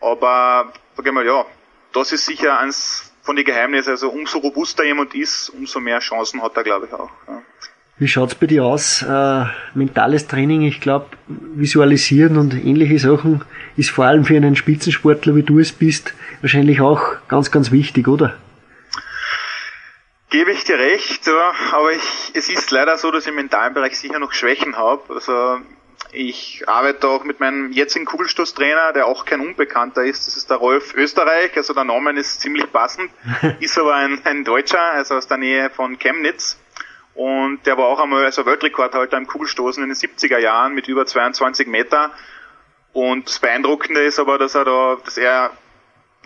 Aber, sage ich mal, ja, das ist sicher eins von den Geheimnissen. Also umso robuster jemand ist, umso mehr Chancen hat er, glaube ich, auch. Ja. Wie schaut's bei dir aus? Äh, mentales Training, ich glaube, visualisieren und ähnliche Sachen ist vor allem für einen Spitzensportler, wie du es bist, wahrscheinlich auch ganz, ganz wichtig, oder? Gebe ich dir recht, aber ich, es ist leider so, dass ich im mentalen Bereich sicher noch Schwächen habe. Also ich arbeite auch mit meinem jetzigen Kugelstoßtrainer, der auch kein Unbekannter ist. Das ist der Rolf Österreich. Also der Name ist ziemlich passend. ist aber ein, ein Deutscher, also aus der Nähe von Chemnitz. Und der war auch einmal also Weltrekordhalter im Kugelstoßen in den 70er Jahren mit über 22 Meter. Und das Beeindruckende ist aber, dass er da, dass er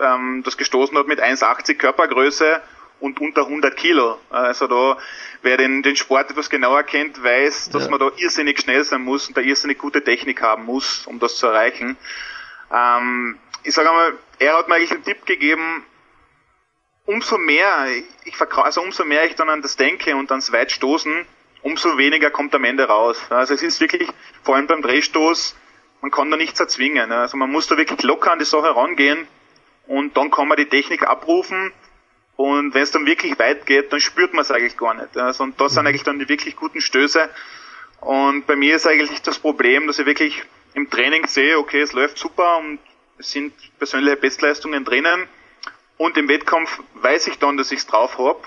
ähm, das gestoßen hat mit 1,80 Körpergröße und unter 100 Kilo. Also da, wer den, den Sport etwas genauer kennt, weiß, dass ja. man da irrsinnig schnell sein muss und da irrsinnig gute Technik haben muss, um das zu erreichen. Ähm, ich sage einmal, er hat mir eigentlich einen Tipp gegeben, umso mehr ich also umso mehr ich dann an das denke und ans Weitstoßen, umso weniger kommt am Ende raus. Also es ist wirklich, vor allem beim Drehstoß, man kann da nichts erzwingen. Also man muss da wirklich locker an die Sache rangehen und dann kann man die Technik abrufen und wenn es dann wirklich weit geht, dann spürt man es eigentlich gar nicht. Also, und das sind mhm. eigentlich dann die wirklich guten Stöße. Und bei mir ist eigentlich das Problem, dass ich wirklich im Training sehe, okay, es läuft super und es sind persönliche Bestleistungen drinnen. Und im Wettkampf weiß ich dann, dass ich es drauf habe.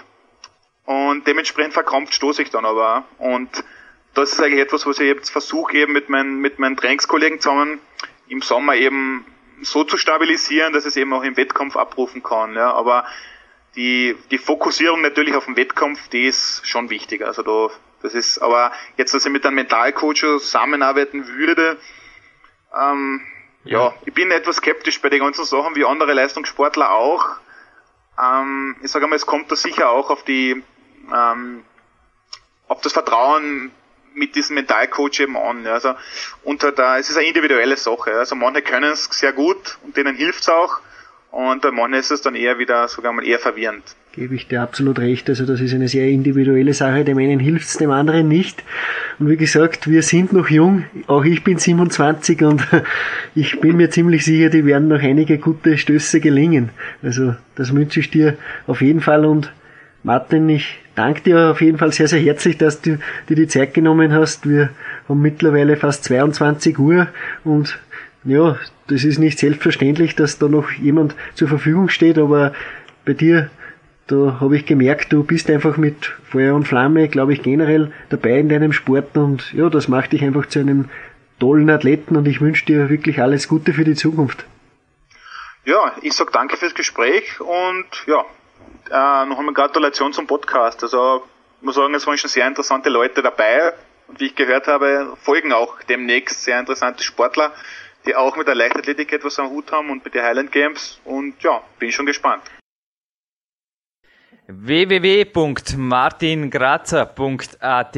Und dementsprechend verkrampft stoße ich dann aber. Und das ist eigentlich etwas, was ich jetzt versuche eben mit meinen, mit meinen Trainingskollegen zusammen im Sommer eben so zu stabilisieren, dass es eben auch im Wettkampf abrufen kann. Ja. Aber die, die Fokussierung natürlich auf den Wettkampf, die ist schon wichtig. Also da, das ist, aber jetzt, dass ich mit einem Mentalcoach zusammenarbeiten würde, ähm, ja. ja, ich bin etwas skeptisch bei den ganzen Sachen, wie andere Leistungssportler auch. Ähm, ich sage mal, es kommt da sicher auch auf die, ähm, auf das Vertrauen mit diesem Mentalcoach eben an. Ja. Also unter da, es ist eine individuelle Sache. Also manche können es sehr gut und denen hilft es auch. Und bei Mann ist es dann eher wieder, sogar mal eher verwirrend. Gebe ich dir absolut recht. Also das ist eine sehr individuelle Sache. Dem einen hilft es, dem anderen nicht. Und wie gesagt, wir sind noch jung. Auch ich bin 27 und ich bin mir ziemlich sicher, die werden noch einige gute Stöße gelingen. Also das wünsche ich dir auf jeden Fall und Martin, ich danke dir auf jeden Fall sehr, sehr herzlich, dass du dir die Zeit genommen hast. Wir haben mittlerweile fast 22 Uhr und ja, das ist nicht selbstverständlich, dass da noch jemand zur Verfügung steht, aber bei dir, da habe ich gemerkt, du bist einfach mit Feuer und Flamme, glaube ich, generell dabei in deinem Sport und ja, das macht dich einfach zu einem tollen Athleten und ich wünsche dir wirklich alles Gute für die Zukunft. Ja, ich sag danke fürs Gespräch und ja, äh, noch einmal Gratulation zum Podcast. Also ich muss sagen, es waren schon sehr interessante Leute dabei und wie ich gehört habe, folgen auch demnächst sehr interessante Sportler die auch mit der Leichtathletik etwas am Hut haben und mit den Highland Games und ja, bin schon gespannt. www.martingrazer.at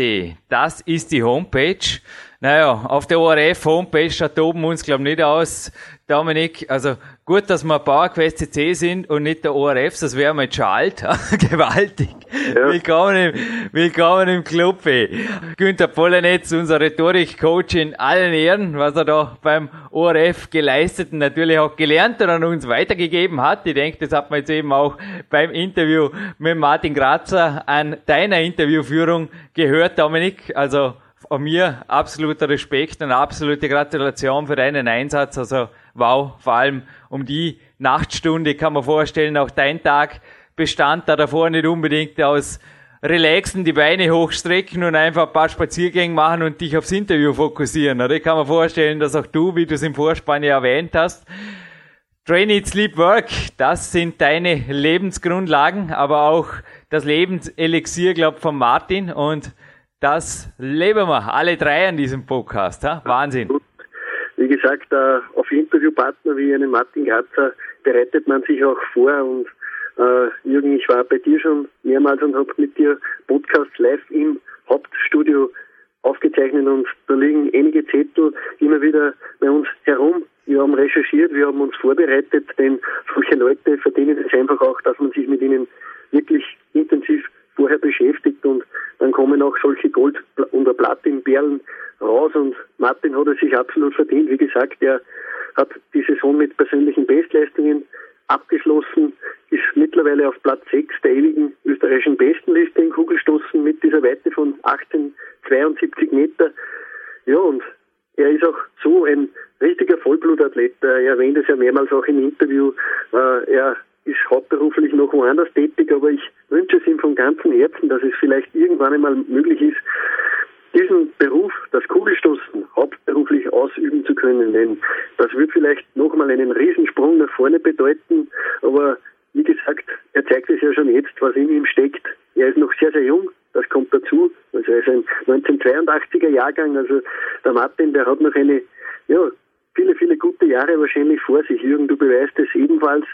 Das ist die Homepage. Naja, auf der ORF-Homepage schaut oben uns, glaube ich, nicht aus, Dominik. Also gut, dass wir PowerQuest CC sind und nicht der ORF, das wäre mal schon alt. Gewaltig. Ja. Willkommen, im, willkommen im Club. Ey. Günther Pollenetz, unser Rhetorik-Coach in allen Ehren, was er da beim ORF geleistet und natürlich auch gelernt und an uns weitergegeben hat. Ich denke, das hat man jetzt eben auch beim Interview mit Martin Grazer an deiner Interviewführung gehört, Dominik. Also von mir absoluter Respekt und absolute Gratulation für deinen Einsatz. Also wow, vor allem um die Nachtstunde kann man vorstellen, auch dein Tag bestand da davor nicht unbedingt aus relaxen, die Beine hochstrecken und einfach ein paar Spaziergänge machen und dich aufs Interview fokussieren. Oder ich kann mir vorstellen, dass auch du, wie du es im Vorspann ja erwähnt hast, Train, Eat, Sleep, Work, das sind deine Lebensgrundlagen, aber auch das Lebenselixier, glaub, von Martin und das leben wir alle drei an diesem Podcast. Ha? Wahnsinn. Gesagt, äh, auf Interviewpartner wie einen Martin Grazer bereitet man sich auch vor und äh, Jürgen, ich war bei dir schon mehrmals und habe mit dir Podcast live im Hauptstudio aufgezeichnet und da liegen einige Zettel immer wieder bei uns herum. Wir haben recherchiert, wir haben uns vorbereitet, denn solche Leute verdienen es einfach auch, dass man sich mit ihnen wirklich intensiv vorher beschäftigt und dann kommen auch solche Gold- oder Platinperlen raus und Martin hat es sich absolut verdient. Wie gesagt, er hat die Saison mit persönlichen Bestleistungen abgeschlossen, ist mittlerweile auf Platz 6 der ewigen österreichischen Bestenliste in Kugelstoßen mit dieser Weite von 1872 Meter. Ja, und er ist auch so ein richtiger Vollblutathlet. Er erwähnt es ja mehrmals auch im Interview. Äh, er ist hauptberuflich noch woanders tätig, aber ich wünsche es ihm von ganzem Herzen, dass es vielleicht irgendwann einmal möglich ist, diesen Beruf, das Kugelstoßen, hauptberuflich ausüben zu können. Denn das wird vielleicht nochmal einen Riesensprung nach vorne bedeuten. Aber wie gesagt, er zeigt es ja schon jetzt, was in ihm steckt. Er ist noch sehr, sehr jung, das kommt dazu. Also er ist ein 1982er Jahrgang. Also der Martin, der hat noch eine, ja, viele, viele gute Jahre wahrscheinlich vor sich. Jürgen, du beweist es ebenfalls.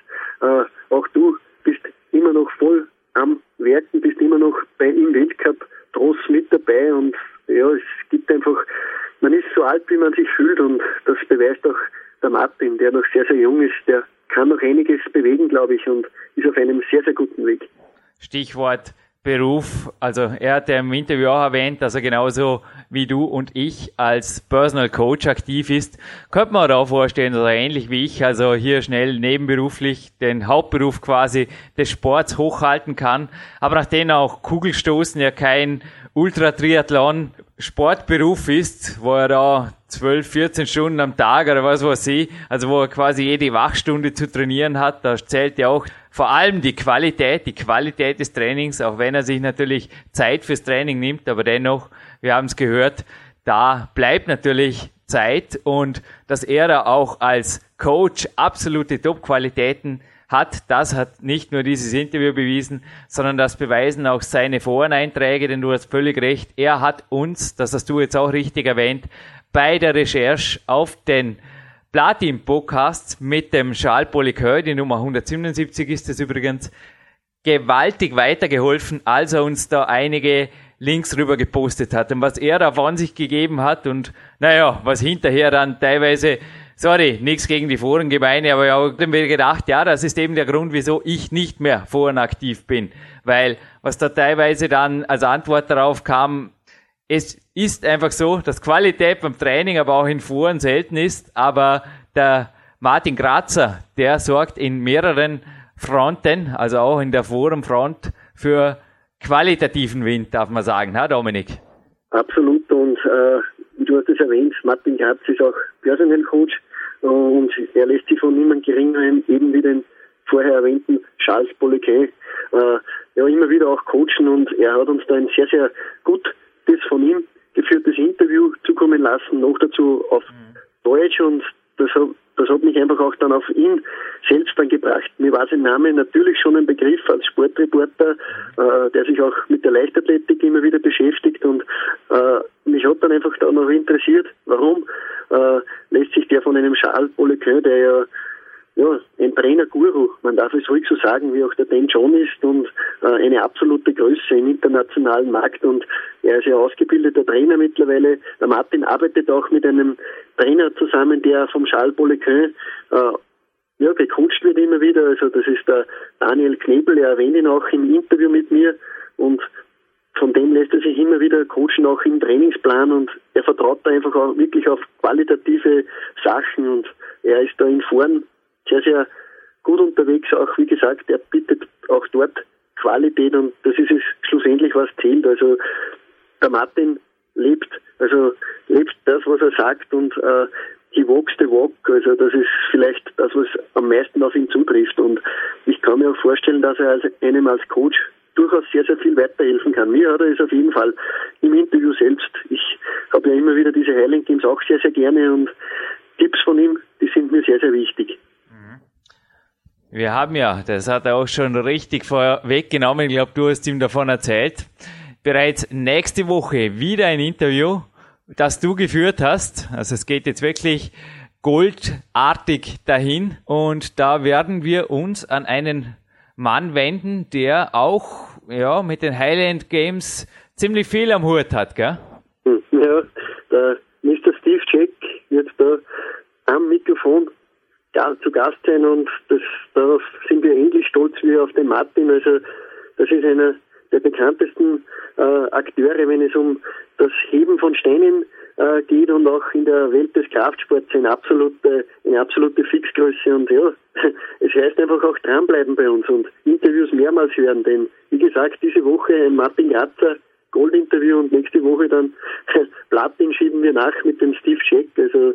Äh, auch du bist immer noch voll am Werken, bist immer noch bei, im Weltcup groß mit dabei und ja, es gibt einfach, man ist so alt, wie man sich fühlt und das beweist auch der Martin, der noch sehr, sehr jung ist, der kann noch einiges bewegen, glaube ich, und ist auf einem sehr, sehr guten Weg. Stichwort Beruf, also er hat ja im Interview auch erwähnt, dass er genauso wie du und ich als Personal Coach aktiv ist. Könnte man auch vorstellen, dass er ähnlich wie ich, also hier schnell nebenberuflich den Hauptberuf quasi des Sports hochhalten kann. Aber nachdem auch Kugelstoßen ja kein Ultra-Triathlon Sportberuf ist, wo er da 12, 14 Stunden am Tag oder was weiß ich, also wo er quasi jede Wachstunde zu trainieren hat, da zählt ja auch vor allem die Qualität, die Qualität des Trainings, auch wenn er sich natürlich Zeit fürs Training nimmt, aber dennoch, wir haben es gehört, da bleibt natürlich Zeit und dass er da auch als Coach absolute Top-Qualitäten hat, das hat nicht nur dieses Interview bewiesen, sondern das beweisen auch seine Foreneinträge, denn du hast völlig recht, er hat uns, das hast du jetzt auch richtig erwähnt, bei der Recherche auf den Platin-Podcasts mit dem Charles Polycœur, die Nummer 177 ist es übrigens, gewaltig weitergeholfen, als er uns da einige Links rüber gepostet hat. Und was er da von sich gegeben hat und naja, was hinterher dann teilweise, sorry, nichts gegen die Forengemeinde, aber ich habe mir gedacht, ja, das ist eben der Grund, wieso ich nicht mehr forenaktiv bin. Weil was da teilweise dann als Antwort darauf kam, es ist einfach so, dass Qualität beim Training, aber auch in Foren selten ist. Aber der Martin Grazer, der sorgt in mehreren Fronten, also auch in der Forenfront, für qualitativen Wind, darf man sagen, ha, Dominik? Absolut. Und äh, du hast es erwähnt, Martin Graz ist auch Personal Coach und er lässt sich von niemand geringeren, eben wie den vorher erwähnten Charles Bollequin, äh, ja immer wieder auch coachen und er hat uns da ein sehr, sehr gut das von ihm geführtes Interview zukommen lassen, noch dazu auf mhm. Deutsch und das hat, das hat mich einfach auch dann auf ihn selbst dann gebracht. Mir war sein Name natürlich schon ein Begriff als Sportreporter, mhm. äh, der sich auch mit der Leichtathletik immer wieder beschäftigt und äh, mich hat dann einfach da noch interessiert, warum äh, lässt sich der von einem Charles Polequin, der ja ja, ein Trainer-Guru, man darf es ruhig so sagen, wie auch der Dan John ist und äh, eine absolute Größe im internationalen Markt und er ist ja ausgebildeter Trainer mittlerweile. Der Martin arbeitet auch mit einem Trainer zusammen, der vom Charles Bollequin äh, ja, gecoacht wird immer wieder. Also das ist der Daniel Knebel, er erwähnt ihn auch im Interview mit mir und von dem lässt er sich immer wieder coachen, auch im Trainingsplan und er vertraut da einfach auch wirklich auf qualitative Sachen und er ist da in Form sehr, sehr gut unterwegs. Auch wie gesagt, er bietet auch dort Qualität und das ist es schlussendlich, was zählt. Also der Martin lebt, also lebt das, was er sagt und äh, he walks the walk. Also das ist vielleicht das, was am meisten auf ihn zutrifft. Und ich kann mir auch vorstellen, dass er als, einem als Coach durchaus sehr, sehr viel weiterhelfen kann. Mir hat er es auf jeden Fall im Interview selbst. Ich habe ja immer wieder diese Heiling Teams auch sehr, sehr gerne und Tipps von ihm, die sind mir sehr, sehr wichtig. Wir haben ja, das hat er auch schon richtig vorweggenommen, ich glaube, du hast ihm davon erzählt, bereits nächste Woche wieder ein Interview, das du geführt hast. Also es geht jetzt wirklich goldartig dahin und da werden wir uns an einen Mann wenden, der auch ja, mit den Highland Games ziemlich viel am Hut hat, gell? Ja, der Mr. Steve Jack wird da am Mikrofon zu Gast sein und das, darauf sind wir ähnlich stolz wie auf den Martin. Also das ist einer der bekanntesten äh, Akteure, wenn es um das Heben von Steinen äh, geht und auch in der Welt des Kraftsports eine absolute, eine absolute Fixgröße. Und ja, es heißt einfach auch dranbleiben bei uns und Interviews mehrmals hören, denn wie gesagt, diese Woche ein Martin Gratzer Goldinterview und nächste Woche dann Platin schieben wir nach mit dem Steve Jack. Also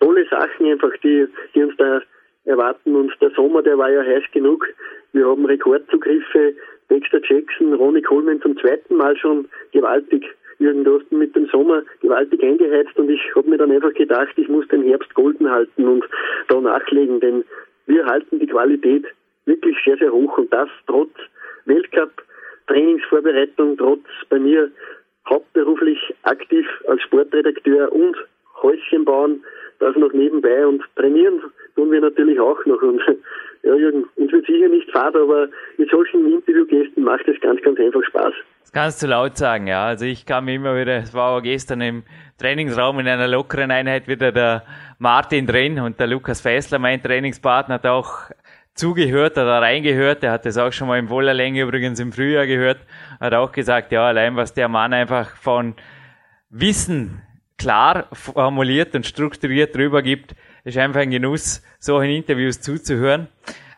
tolle Sachen einfach, die, die uns da erwarten. Und der Sommer, der war ja heiß genug. Wir haben Rekordzugriffe. Dexter Jackson, Ronnie Coleman zum zweiten Mal schon gewaltig. Jürgen Drosten mit dem Sommer gewaltig eingeheizt und ich habe mir dann einfach gedacht, ich muss den Herbst golden halten und da nachlegen, denn wir halten die Qualität wirklich sehr, sehr hoch und das trotz Weltcup, Trainingsvorbereitung, trotz bei mir hauptberuflich aktiv als Sportredakteur und Häuschen bauen, das noch nebenbei und trainieren tun wir natürlich auch noch. Und ja, Jürgen, uns wird sicher nicht fad, aber mit solchen Interviewgästen macht es ganz, ganz einfach Spaß. Das kannst du laut sagen, ja. Also ich kam immer wieder, es war auch gestern im Trainingsraum in einer lockeren Einheit wieder der Martin drin und der Lukas Fessler, mein Trainingspartner, hat auch zugehört oder reingehört. Der hat das auch schon mal in voller Länge übrigens im Frühjahr gehört. Hat auch gesagt, ja, allein was der Mann einfach von Wissen klar formuliert und strukturiert drüber gibt, ist einfach ein Genuss, solchen Interviews zuzuhören.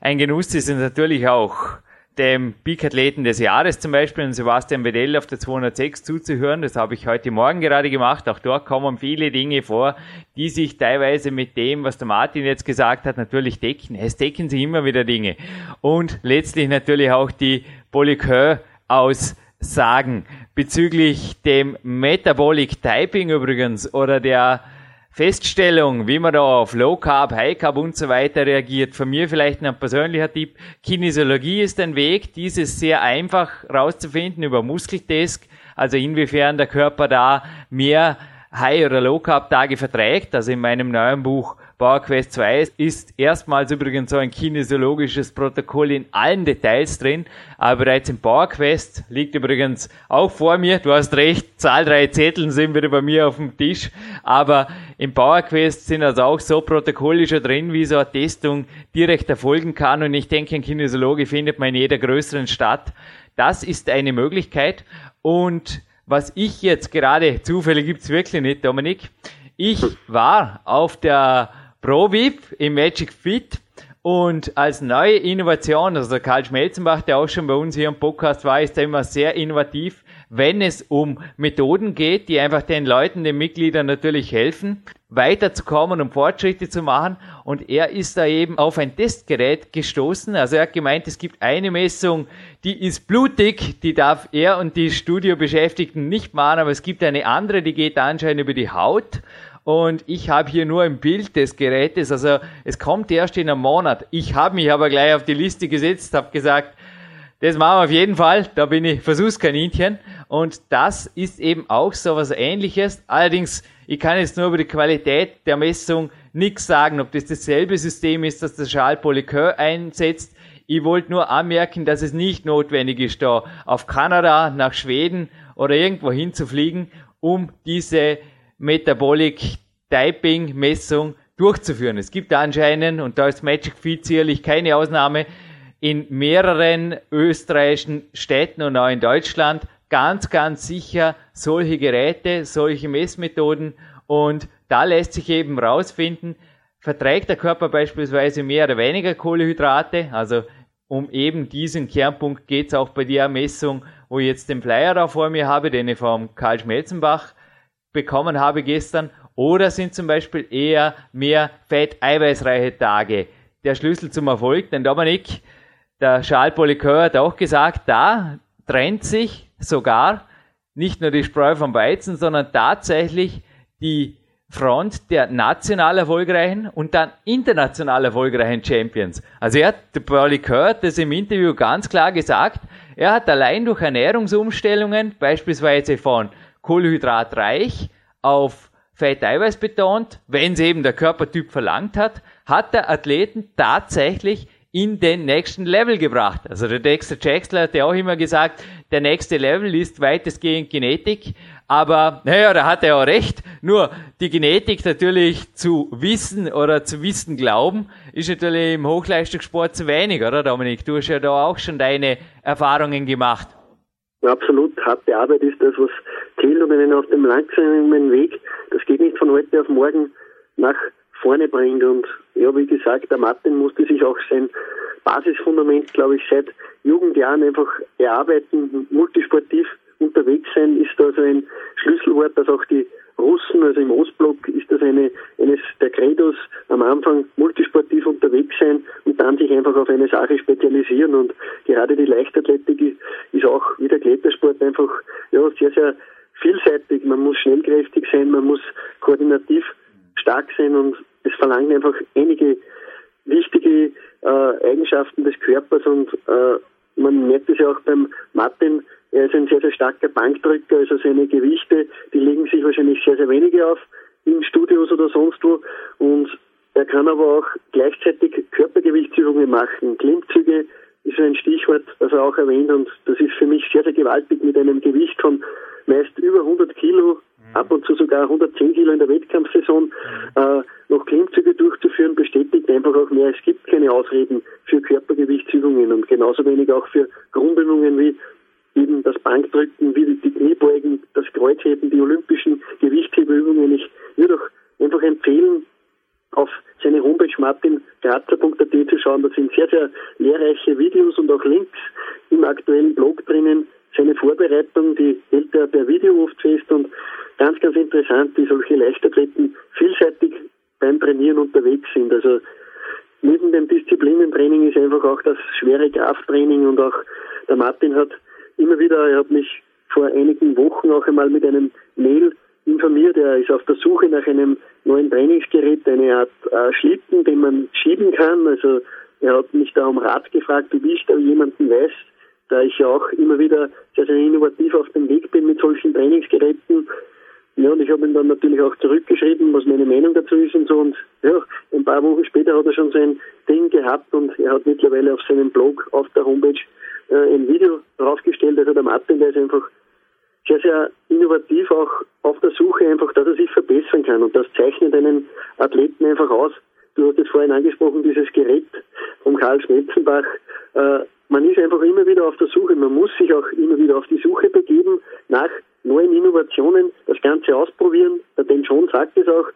Ein Genuss ist es natürlich auch, dem Peak-Athleten des Jahres zum Beispiel, Sebastian Bedell auf der 206 zuzuhören. Das habe ich heute Morgen gerade gemacht. Auch dort kommen viele Dinge vor, die sich teilweise mit dem, was der Martin jetzt gesagt hat, natürlich decken. Es decken sich immer wieder Dinge. Und letztlich natürlich auch die Polycœur aus sagen bezüglich dem Metabolic Typing übrigens oder der Feststellung, wie man da auf Low Carb, High Carb und so weiter reagiert. Von mir vielleicht ein persönlicher Tipp. Kinesiologie ist ein Weg, dieses sehr einfach rauszufinden über Muskeltest, also inwiefern der Körper da mehr High- oder Low Carb Tage verträgt. Also in meinem neuen Buch PowerQuest 2 ist erstmals übrigens so ein kinesiologisches Protokoll in allen Details drin, aber bereits im PowerQuest liegt übrigens auch vor mir, du hast recht, zahlreiche Zettel sind wieder bei mir auf dem Tisch, aber im PowerQuest sind also auch so Protokolle schon drin, wie so eine Testung direkt erfolgen kann. Und ich denke, ein Kinesiologe findet man in jeder größeren Stadt. Das ist eine Möglichkeit. Und was ich jetzt gerade, Zufälle gibt's wirklich nicht, Dominik, ich war auf der ProVip im Magic Fit und als neue Innovation, also der Karl Schmelzenbach, der auch schon bei uns hier im Podcast war, ist da immer sehr innovativ, wenn es um Methoden geht, die einfach den Leuten, den Mitgliedern natürlich helfen, weiterzukommen und Fortschritte zu machen. Und er ist da eben auf ein Testgerät gestoßen. Also er hat gemeint, es gibt eine Messung, die ist blutig, die darf er und die Studiobeschäftigten nicht machen, aber es gibt eine andere, die geht anscheinend über die Haut. Und ich habe hier nur ein Bild des Gerätes. Also es kommt erst in einem Monat. Ich habe mich aber gleich auf die Liste gesetzt, habe gesagt, das machen wir auf jeden Fall. Da bin ich Versuchskaninchen. Und das ist eben auch so was ähnliches. Allerdings, ich kann jetzt nur über die Qualität der Messung nichts sagen, ob das dasselbe System ist, das der Charles Polycœur einsetzt. Ich wollte nur anmerken, dass es nicht notwendig ist, da auf Kanada, nach Schweden oder irgendwo hinzufliegen, um diese Metabolic Typing Messung durchzuführen. Es gibt anscheinend, und da ist Magic Feed sicherlich keine Ausnahme, in mehreren österreichischen Städten und auch in Deutschland ganz, ganz sicher solche Geräte, solche Messmethoden und da lässt sich eben rausfinden, verträgt der Körper beispielsweise mehr oder weniger Kohlehydrate, also um eben diesen Kernpunkt geht es auch bei der Messung, wo ich jetzt den Flyer da vor mir habe, den ich vom Karl Schmelzenbach bekommen habe gestern, oder sind zum Beispiel eher mehr fett-eiweißreiche Tage der Schlüssel zum Erfolg? Denn Dominik, der Charles Polycœur hat auch gesagt, da trennt sich sogar nicht nur die Spreu vom Weizen, sondern tatsächlich die Front der national erfolgreichen und dann international erfolgreichen Champions. Also er hat, Kurt, das im Interview ganz klar gesagt, er hat allein durch Ernährungsumstellungen, beispielsweise von Kohlenhydratreich auf Fett-Eiweiß betont, wenn es eben der Körpertyp verlangt hat, hat der Athleten tatsächlich in den nächsten Level gebracht. Also der Dexter Jaxler hat ja auch immer gesagt, der nächste Level ist weitestgehend Genetik. Aber naja, da hat er auch recht. Nur die Genetik natürlich zu wissen oder zu wissen glauben, ist natürlich im Hochleistungssport zu wenig, oder Dominik? Du hast ja da auch schon deine Erfahrungen gemacht. Absolut, harte Arbeit ist das, was einen auf dem langsamen Weg, das geht nicht von heute auf morgen nach vorne bringt. Und ja, wie gesagt, der Martin musste sich auch sein Basisfundament, glaube ich, seit Jugendjahren einfach erarbeiten, multisportiv unterwegs sein, ist da so ein Schlüsselwort, dass auch die Russen, also im Ostblock, ist das eine, eines der Credos am Anfang multisportiv unterwegs sein und dann sich einfach auf eine Sache spezialisieren. Und gerade die Leichtathletik ist auch wie der Klettersport einfach ja, sehr, sehr vielseitig. Man muss schnellkräftig sein, man muss koordinativ stark sein und es verlangt einfach einige wichtige äh, Eigenschaften des Körpers und äh, man merkt es ja auch beim Martin, er ist ein sehr, sehr starker Bankdrücker, also seine Gewichte, die legen sich wahrscheinlich sehr, sehr wenige auf in Studios oder sonst wo und er kann aber auch gleichzeitig Körpergewichtsübungen machen. Klimmzüge ist ein Stichwort, das er auch erwähnt und das ist für mich sehr, sehr gewaltig mit einem Gewicht von meist über 100 Kilo Mhm. ab und zu sogar 110 Kilo in der Wettkampfsaison, mhm. äh, noch Klimmzüge durchzuführen, bestätigt einfach auch mehr. Es gibt keine Ausreden für Körpergewichtsübungen und genauso wenig auch für Grundübungen wie eben das Bankdrücken, wie die Kniebeugen, das Kreuzheben, die olympischen Gewichthebeübungen. Ich würde auch einfach empfehlen, auf seine Homepage martingrazer.at zu schauen. Da sind sehr, sehr lehrreiche Videos und auch Links im aktuellen Blog drinnen. Seine Vorbereitung, die hält er per Video oft fest und ganz, ganz interessant, wie solche Leichtathleten vielseitig beim Trainieren unterwegs sind. Also neben dem Disziplinentraining ist einfach auch das schwere Krafttraining und auch der Martin hat immer wieder, er hat mich vor einigen Wochen auch einmal mit einem Mail informiert, er ist auf der Suche nach einem neuen Trainingsgerät, eine Art äh, Schlitten, den man schieben kann. Also er hat mich da um Rat gefragt, ob ich da jemanden weiß, da ich ja auch immer wieder sehr, sehr innovativ auf dem Weg bin mit solchen Trainingsgeräten, ja, und ich habe ihm dann natürlich auch zurückgeschrieben, was meine Meinung dazu ist und so. Und ja, ein paar Wochen später hat er schon sein Ding gehabt und er hat mittlerweile auf seinem Blog auf der Homepage äh, ein Video draufgestellt. Also der Martin, der ist einfach sehr, sehr innovativ auch auf der Suche einfach, dass er sich verbessern kann. Und das zeichnet einen Athleten einfach aus. Du hast es vorhin angesprochen, dieses Gerät vom Karl Schmetzenbach. Äh, man ist einfach immer wieder auf der Suche. Man muss sich auch immer wieder auf die Suche begeben nach neuen Innovationen, das Ganze ausprobieren. Der Dan John sagt es auch,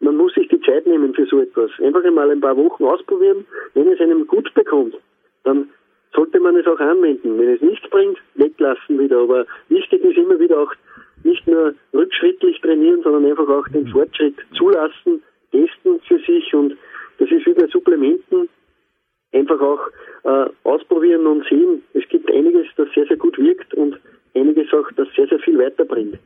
man muss sich die Zeit nehmen für so etwas. Einfach einmal ein paar Wochen ausprobieren. Wenn es einem gut bekommt, dann sollte man es auch anwenden. Wenn es nichts bringt, weglassen wieder. Aber wichtig ist immer wieder auch nicht nur rückschrittlich trainieren, sondern einfach auch den Fortschritt zulassen, testen für sich und das ist wie bei Supplementen einfach auch äh, ausprobieren und sehen. Es gibt einiges, das sehr, sehr gut wirkt und einiges auch, das sehr, sehr viel weiterbringt.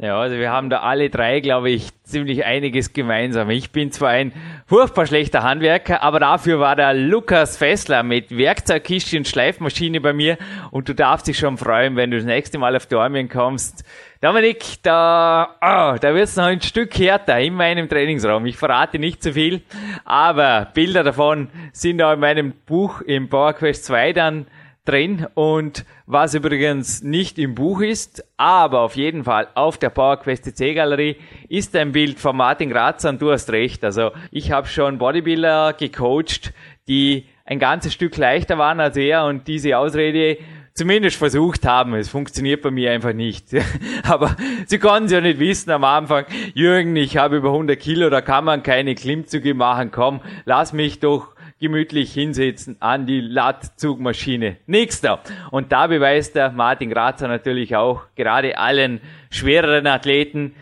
Ja, Also wir haben da alle drei, glaube ich, ziemlich einiges gemeinsam. Ich bin zwar ein furchtbar schlechter Handwerker, aber dafür war der Lukas Fessler mit Werkzeugkiste und Schleifmaschine bei mir und du darfst dich schon freuen, wenn du das nächste Mal auf Dormien kommst. Dominik, da, oh, da wird's noch ein Stück härter in meinem Trainingsraum. Ich verrate nicht zu viel, aber Bilder davon sind auch in meinem Buch im PowerQuest 2 dann drin und was übrigens nicht im Buch ist, aber auf jeden Fall auf der PowerQuest C Galerie ist ein Bild von Martin Grazer und du hast recht. Also ich habe schon Bodybuilder gecoacht, die ein ganzes Stück leichter waren als er und diese Ausrede zumindest versucht haben. Es funktioniert bei mir einfach nicht. Aber Sie konnten es ja nicht wissen am Anfang. Jürgen, ich habe über 100 Kilo, da kann man keine Klimmzüge machen. Komm, lass mich doch gemütlich hinsetzen an die Lattzugmaschine. Nächster. Und da beweist der Martin Grazer natürlich auch gerade allen schwereren Athleten,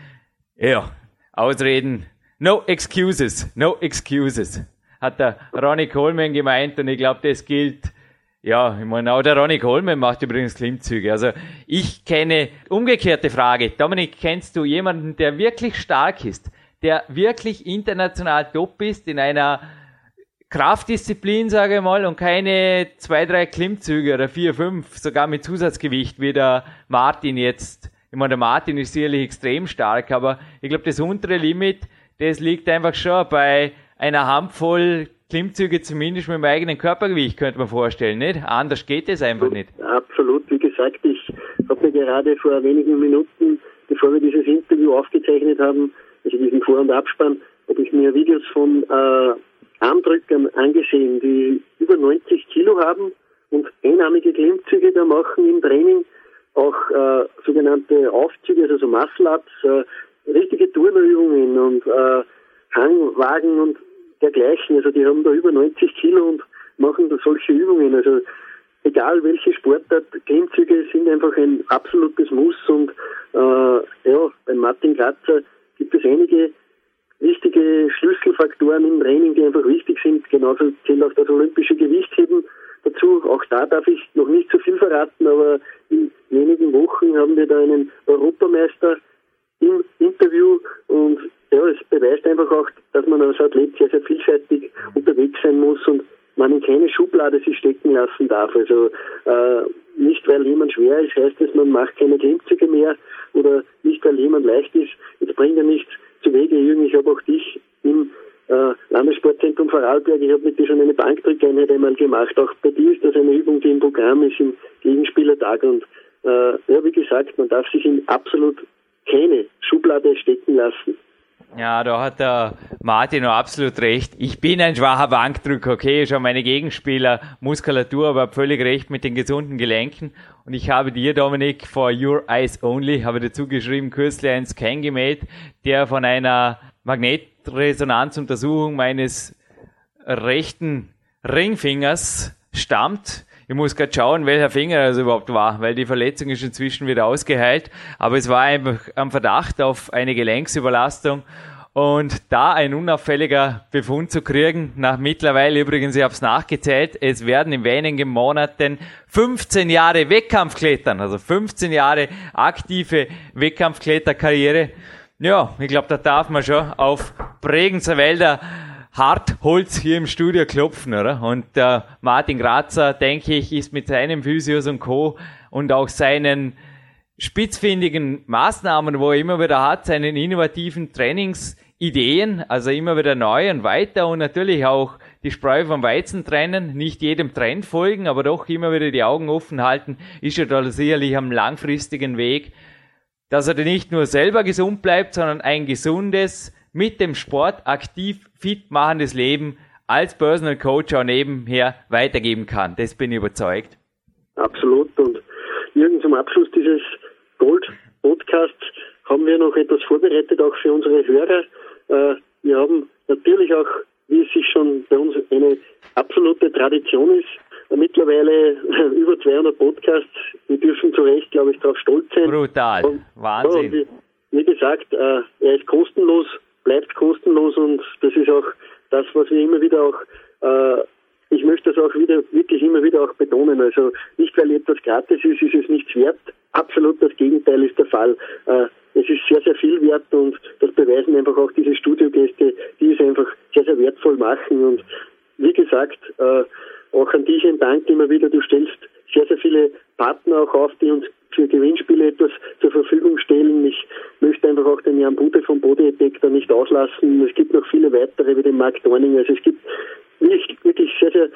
ja, Ausreden, no excuses, no excuses, hat der Ronnie Coleman gemeint und ich glaube, das gilt ja, ich meine, auch der Ronnie Coleman macht übrigens Klimmzüge. Also ich kenne umgekehrte Frage. Dominik, kennst du jemanden, der wirklich stark ist, der wirklich international top ist in einer Kraftdisziplin, sage ich mal, und keine zwei, drei Klimmzüge oder vier, fünf, sogar mit Zusatzgewicht, wie der Martin jetzt. Ich meine, der Martin ist sicherlich extrem stark, aber ich glaube, das untere Limit, das liegt einfach schon bei einer Handvoll Klimmzüge zumindest mit dem eigenen Körpergewicht, könnte man vorstellen, nicht? Anders geht es einfach nicht. Absolut, wie gesagt, ich habe mir gerade vor wenigen Minuten, bevor wir dieses Interview aufgezeichnet haben, also diesen Vor- und Abspann, habe ich mir Videos von äh, Armdrückern angesehen, die über 90 Kilo haben und einarmige Klimmzüge da machen im Training, auch äh, sogenannte Aufzüge, also so Muscle-Ups, äh, richtige Turnerübungen und äh, Hangwagen und dergleichen. Also die haben da über 90 Kilo und machen da solche Übungen. Also egal welche Sportart, Klimmzüge sind einfach ein absolutes Muss und äh, ja, beim Martin Kratzer gibt es einige wichtige Schlüsselfaktoren im Training, die einfach wichtig sind. Genauso zählt auch das olympische Gewichtheben dazu. Auch da darf ich noch nicht so viel verraten, aber in wenigen Wochen haben wir da einen Europameister im Interview und ja, es beweist einfach auch, dass man als Athlet sehr, sehr vielseitig unterwegs sein muss und man in keine Schublade sich stecken lassen darf. Also äh, nicht weil jemand schwer ist, heißt es, man macht keine Klimmzüge mehr oder nicht weil jemand leicht ist, jetzt bringt er Wege. Jürgen, ich habe auch dich im äh, Landessportzentrum Vorarlberg, ich habe mit dir schon eine Bankdrückeinheit einmal gemacht. Auch bei dir ist das eine Übung, die im Programm ist, im Gegenspielertag und äh, ja, wie gesagt, man darf sich in absolut keine Schublade stecken lassen. Ja, da hat der Martin noch absolut recht. Ich bin ein schwacher Bankdrücker, okay, schon meine Gegenspieler, Muskulatur, aber völlig recht mit den gesunden Gelenken. Und ich habe dir, Dominik, for your eyes only, habe dazu geschrieben, kürzlich einen Scan gemäht, der von einer Magnetresonanzuntersuchung meines rechten Ringfingers stammt. Ich muss gerade schauen, welcher Finger das überhaupt war, weil die Verletzung ist inzwischen wieder ausgeheilt. Aber es war einfach am Verdacht auf eine Gelenksüberlastung. Und da ein unauffälliger Befund zu kriegen, nach mittlerweile übrigens, ich habe es nachgezählt, es werden in wenigen Monaten 15 Jahre Wettkampfklettern, also 15 Jahre aktive Wettkampfkletterkarriere. Ja, ich glaube, da darf man schon auf Bregenzer Wälder Hartholz hier im Studio klopfen, oder? Und der Martin Grazer, denke ich, ist mit seinem Physios und Co. und auch seinen spitzfindigen Maßnahmen, wo er immer wieder hat, seinen innovativen Trainingsideen, also immer wieder neu und weiter und natürlich auch die Spreu vom Weizen trennen, nicht jedem Trend folgen, aber doch immer wieder die Augen offen halten, ist er da sicherlich am langfristigen Weg, dass er nicht nur selber gesund bleibt, sondern ein gesundes, mit dem Sport aktiv fit machendes Leben als Personal Coach auch nebenher weitergeben kann. Das bin ich überzeugt. Absolut. Und Jürgen, zum Abschluss dieses Gold-Podcasts haben wir noch etwas vorbereitet, auch für unsere Hörer. Äh, wir haben natürlich auch, wie es sich schon bei uns eine absolute Tradition ist, mittlerweile über 200 Podcasts. Wir dürfen zu Recht, glaube ich, darauf stolz sein. Brutal. Und, Wahnsinn. wie, wie, gesagt, äh, er ist kostenlos bleibt kostenlos und das ist auch das, was wir immer wieder auch, äh, ich möchte das auch wieder, wirklich immer wieder auch betonen. Also nicht weil etwas gratis ist, ist es nichts wert. Absolut das Gegenteil ist der Fall. Äh, es ist sehr, sehr viel wert und das beweisen einfach auch diese Studiogäste, die es einfach sehr, sehr wertvoll machen. Und wie gesagt, äh, auch an dich ein Dank immer wieder. Du stellst sehr, sehr viele Partner auch auf, die uns für Gewinnspiele etwas zur Verfügung stellen. Ich möchte einfach auch den Jan Bude vom Body Detector nicht auslassen. Es gibt noch viele weitere wie den Mark Dorning. Also es gibt wirklich sehr, sehr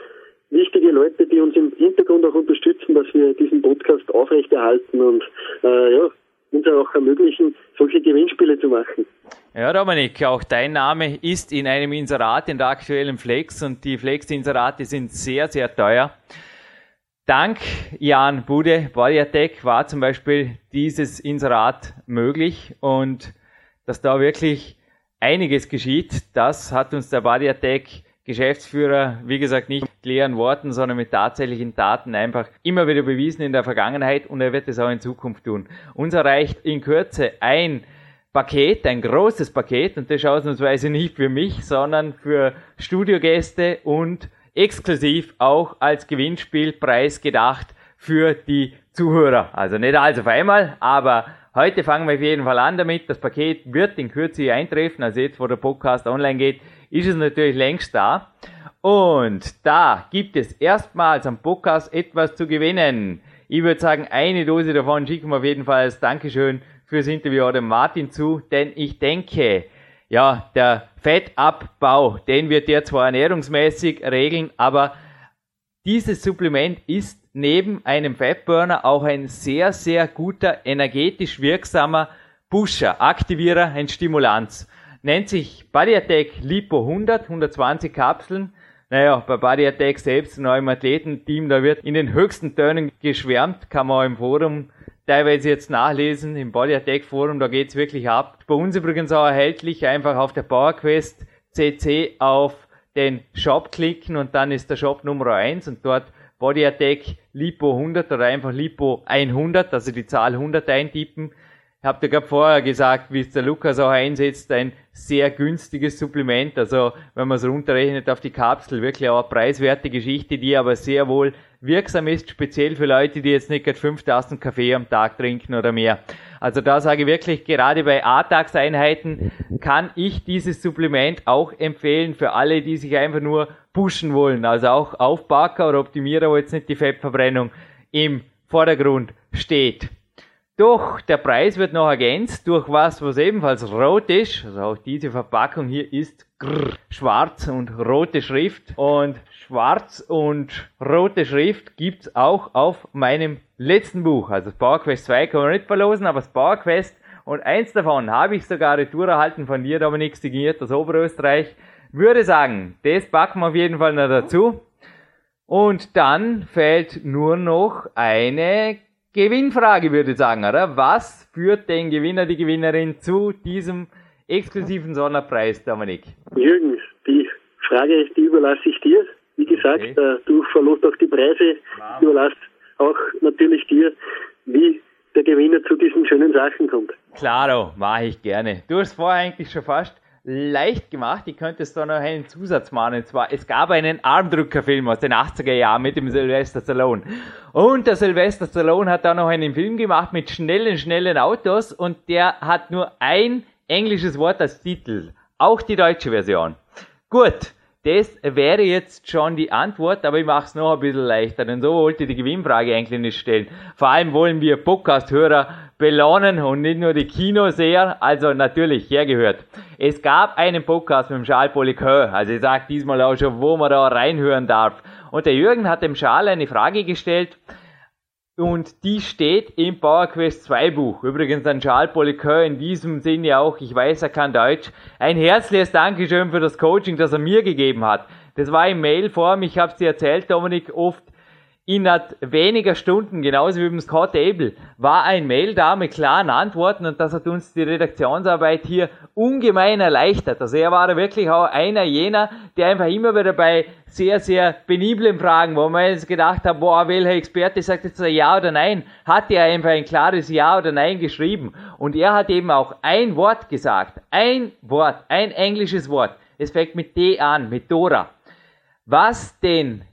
wichtige Leute, die uns im Hintergrund auch unterstützen, dass wir diesen Podcast aufrechterhalten und äh, ja, auch ermöglichen, solche Gewinnspiele zu machen. Ja, Dominik, auch dein Name ist in einem Inserat in der aktuellen Flex und die Flex-Inserate sind sehr, sehr teuer. Dank Jan Bude, Bodiatec, war zum Beispiel dieses Inserat möglich und dass da wirklich einiges geschieht, das hat uns der Bodiatec Geschäftsführer, wie gesagt, nicht mit leeren Worten, sondern mit tatsächlichen Taten einfach immer wieder bewiesen in der Vergangenheit und er wird es auch in Zukunft tun. Uns erreicht in Kürze ein Paket, ein großes Paket und das ausnahmsweise nicht für mich, sondern für Studiogäste und exklusiv auch als Gewinnspielpreis gedacht für die Zuhörer. Also nicht alles auf einmal, aber heute fangen wir auf jeden Fall an damit. Das Paket wird in Kürze eintreffen, also jetzt, wo der Podcast online geht, ist es natürlich längst da. Und da gibt es erstmals am Podcast etwas zu gewinnen. Ich würde sagen, eine Dose davon schicken wir auf jeden Fall als Dankeschön fürs Interview dem Martin zu, denn ich denke, ja, der Fettabbau, den wird der zwar ernährungsmäßig regeln, aber dieses Supplement ist neben einem Fettburner auch ein sehr, sehr guter, energetisch wirksamer Pusher, Aktivierer, ein Stimulanz nennt sich Body Attack Lipo 100, 120 Kapseln. Naja, bei Body Attack selbst, in eurem Athletenteam, da wird in den höchsten Tönen geschwärmt, kann man auch im Forum teilweise jetzt nachlesen, im Body Attack Forum, da geht's wirklich ab. Bei uns übrigens auch erhältlich, einfach auf der PowerQuest CC auf den Shop klicken und dann ist der Shop Nummer 1 und dort Body Attack Lipo 100 oder einfach Lipo 100, also die Zahl 100 eintippen habt ihr gerade vorher gesagt, wie es der Lukas auch einsetzt, ein sehr günstiges Supplement. Also wenn man es runterrechnet auf die Kapsel, wirklich auch eine preiswerte Geschichte, die aber sehr wohl wirksam ist, speziell für Leute, die jetzt nicht gerade 5000 Kaffee am Tag trinken oder mehr. Also da sage ich wirklich, gerade bei A-Tagseinheiten kann ich dieses Supplement auch empfehlen für alle, die sich einfach nur pushen wollen. Also auch Aufbacker oder Optimierer, wo jetzt nicht die Fettverbrennung im Vordergrund steht. Doch der Preis wird noch ergänzt durch was, was ebenfalls rot ist. Also auch diese Verpackung hier ist grrr, schwarz und rote Schrift. Und schwarz und rote Schrift gibt's auch auf meinem letzten Buch. Also das PowerQuest 2 kann man nicht verlosen, aber das PowerQuest und eins davon habe ich sogar retour erhalten von dir, Dominik, signiert aus Oberösterreich. Würde sagen, das packen wir auf jeden Fall noch dazu. Und dann fällt nur noch eine Gewinnfrage, würde ich sagen, oder? Was führt den Gewinner, die Gewinnerin zu diesem exklusiven Sonderpreis, Dominik? Jürgen, die Frage, die überlasse ich dir. Wie gesagt, okay. Äh, du verlost auch die Preise, wow. überlasse auch natürlich dir, wie der Gewinner zu diesen schönen Sachen kommt. Klaro, mache ich gerne. Du hast vorher eigentlich schon fast leicht gemacht. Ich könnte es da noch einen Zusatz machen. Und zwar, es gab einen Armdrückerfilm aus den 80er Jahren mit dem Sylvester Stallone. Und der Sylvester Stallone hat da noch einen Film gemacht mit schnellen, schnellen Autos und der hat nur ein englisches Wort als Titel. Auch die deutsche Version. Gut. Das wäre jetzt schon die Antwort, aber ich mache es noch ein bisschen leichter, denn so wollte ich die Gewinnfrage eigentlich nicht stellen. Vor allem wollen wir Podcast-Hörer belohnen und nicht nur die Kinoseher, also natürlich hergehört. Es gab einen Podcast mit dem Charles Polycœur, also ich sage diesmal auch schon, wo man da reinhören darf. Und der Jürgen hat dem Charles eine Frage gestellt, und die steht im PowerQuest 2 Buch. Übrigens an Charles Polycœur in diesem Sinne auch, ich weiß, er kann Deutsch. Ein herzliches Dankeschön für das Coaching, das er mir gegeben hat. Das war in Mailform, ich habe es dir erzählt, Dominik, oft innerhalb weniger Stunden, genauso wie beim Scott Abel, war ein Mail da mit klaren Antworten und das hat uns die Redaktionsarbeit hier ungemein erleichtert. Also er war wirklich auch einer jener, der einfach immer wieder bei sehr, sehr peniblen Fragen, wo man jetzt gedacht hat, boah, welcher Experte sagt jetzt ein Ja oder Nein, hat er einfach ein klares Ja oder Nein geschrieben. Und er hat eben auch ein Wort gesagt. Ein Wort, ein englisches Wort. Es fängt mit D an, mit Dora. Was den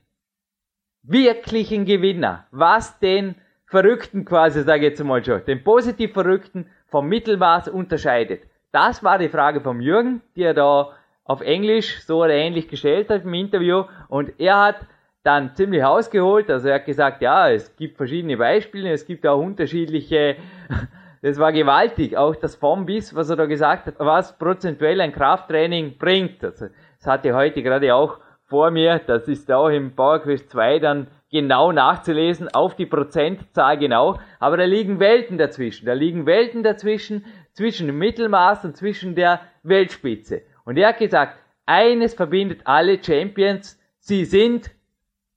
wirklichen Gewinner, was den Verrückten quasi, sage ich jetzt mal schon, den positiv Verrückten vom Mittelmaß unterscheidet. Das war die Frage vom Jürgen, die er da auf Englisch so oder ähnlich gestellt hat im Interview und er hat dann ziemlich ausgeholt. Also er hat gesagt, ja, es gibt verschiedene Beispiele, es gibt auch unterschiedliche, das war gewaltig, auch das vom bis, was er da gesagt hat, was prozentuell ein Krafttraining bringt. Also das hatte heute gerade auch vor mir, das ist auch im PowerQuest 2 dann genau nachzulesen, auf die Prozentzahl genau, aber da liegen Welten dazwischen, da liegen Welten dazwischen, zwischen dem Mittelmaß und zwischen der Weltspitze. Und er hat gesagt, eines verbindet alle Champions, sie sind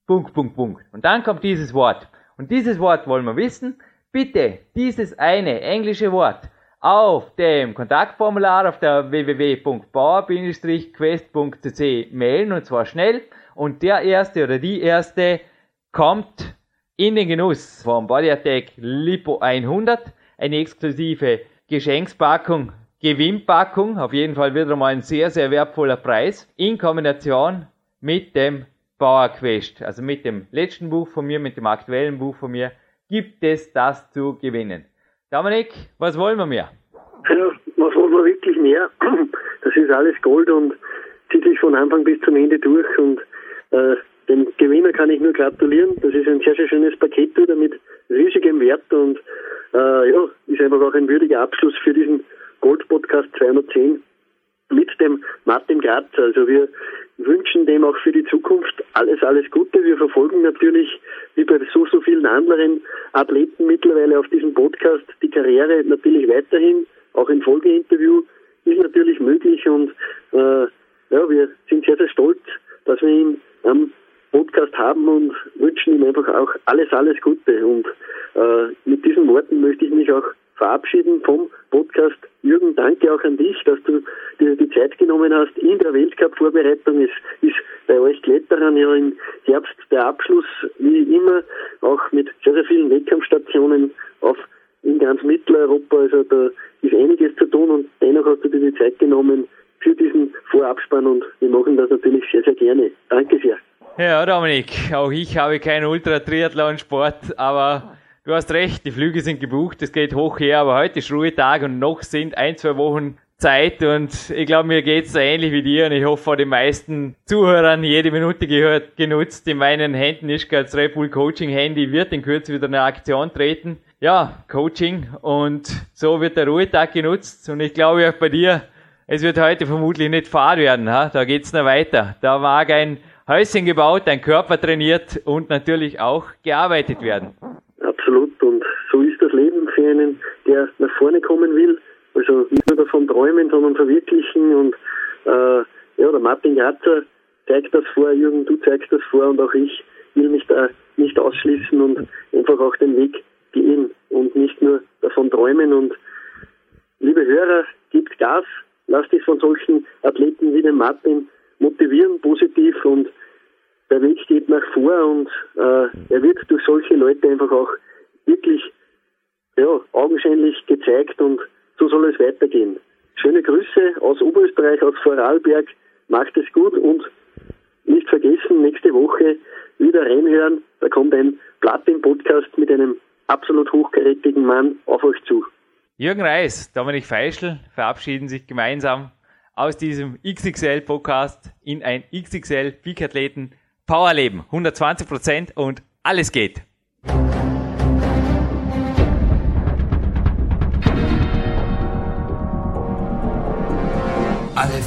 Punkt, Punkt, Punkt. Und dann kommt dieses Wort. Und dieses Wort wollen wir wissen. Bitte dieses eine englische Wort auf dem Kontaktformular auf der www.bauer-quest.cc mailen und zwar schnell. Und der erste oder die erste kommt in den Genuss vom Body Attack Lipo 100, eine exklusive Geschenkspackung, Gewinnpackung, auf jeden Fall wieder mal ein sehr, sehr wertvoller Preis, in Kombination mit dem Power Quest, also mit dem letzten Buch von mir, mit dem aktuellen Buch von mir, gibt es das zu gewinnen. Dominik, was wollen wir mehr? Ja, was wollen wir wirklich mehr? Das ist alles Gold und zieht sich von Anfang bis zum Ende durch und äh, dem Gewinner kann ich nur gratulieren. Das ist ein sehr, sehr schönes Paket wieder mit riesigem Wert und äh, ja, ist einfach auch ein würdiger Abschluss für diesen Gold Podcast 210 mit dem Martin Grazer. Also wir wünschen dem auch für die Zukunft alles, alles Gute. Wir verfolgen natürlich, wie bei so, so vielen anderen Athleten mittlerweile auf diesem Podcast, die Karriere natürlich weiterhin, auch im Folgeinterview ist natürlich möglich und äh, ja, wir sind sehr, sehr stolz, dass wir ihn am Podcast haben und wünschen ihm einfach auch alles, alles Gute. Und äh, mit diesen Worten möchte ich mich auch verabschieden vom Podcast. Jürgen, danke auch an dich, dass du dir die Zeit genommen hast in der Weltcup-Vorbereitung. Es ist bei euch Kletterern ja im Herbst der Abschluss, wie immer, auch mit sehr, sehr vielen Wettkampfstationen auf in ganz Mitteleuropa. Also da ist einiges zu tun und dennoch hast du dir die Zeit genommen für diesen Vorabspann und wir machen das natürlich sehr, sehr gerne. Danke sehr. Ja, Dominik, auch ich habe keinen Ultra-Triathlon-Sport, aber Du hast recht, die Flüge sind gebucht, es geht hoch her, aber heute ist Ruhetag und noch sind ein, zwei Wochen Zeit und ich glaube, mir geht's da ähnlich wie dir und ich hoffe, vor den meisten Zuhörern jede Minute gehört, genutzt. In meinen Händen ist gerade das Red Bull Coaching Handy, wird in Kürze wieder eine Aktion treten. Ja, Coaching und so wird der Ruhetag genutzt und ich glaube auch bei dir, es wird heute vermutlich nicht Fahrt werden, ha? da geht's noch weiter. Da mag ein Häuschen gebaut, ein Körper trainiert und natürlich auch gearbeitet werden für einen, der nach vorne kommen will. Also nicht nur davon träumen, sondern verwirklichen. Und äh, ja, der Martin Grazer zeigt das vor, Jürgen, du zeigst das vor und auch ich will mich da nicht ausschließen und einfach auch den Weg gehen und nicht nur davon träumen. Und liebe Hörer, gibt Gas, lasst dich von solchen Athleten wie dem Martin motivieren, positiv und der Weg geht nach vor und äh, er wird durch solche Leute einfach auch wirklich ja, augenscheinlich gezeigt und so soll es weitergehen. Schöne Grüße aus Oberösterreich, aus Vorarlberg. Macht es gut und nicht vergessen, nächste Woche wieder reinhören. Da kommt ein Platin-Podcast mit einem absolut hochkarätigen Mann auf euch zu. Jürgen Reis, Dominik Feischl verabschieden sich gemeinsam aus diesem XXL-Podcast in ein XXL Peak-Athleten Powerleben. 120 Prozent und alles geht.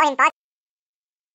Italian podcast.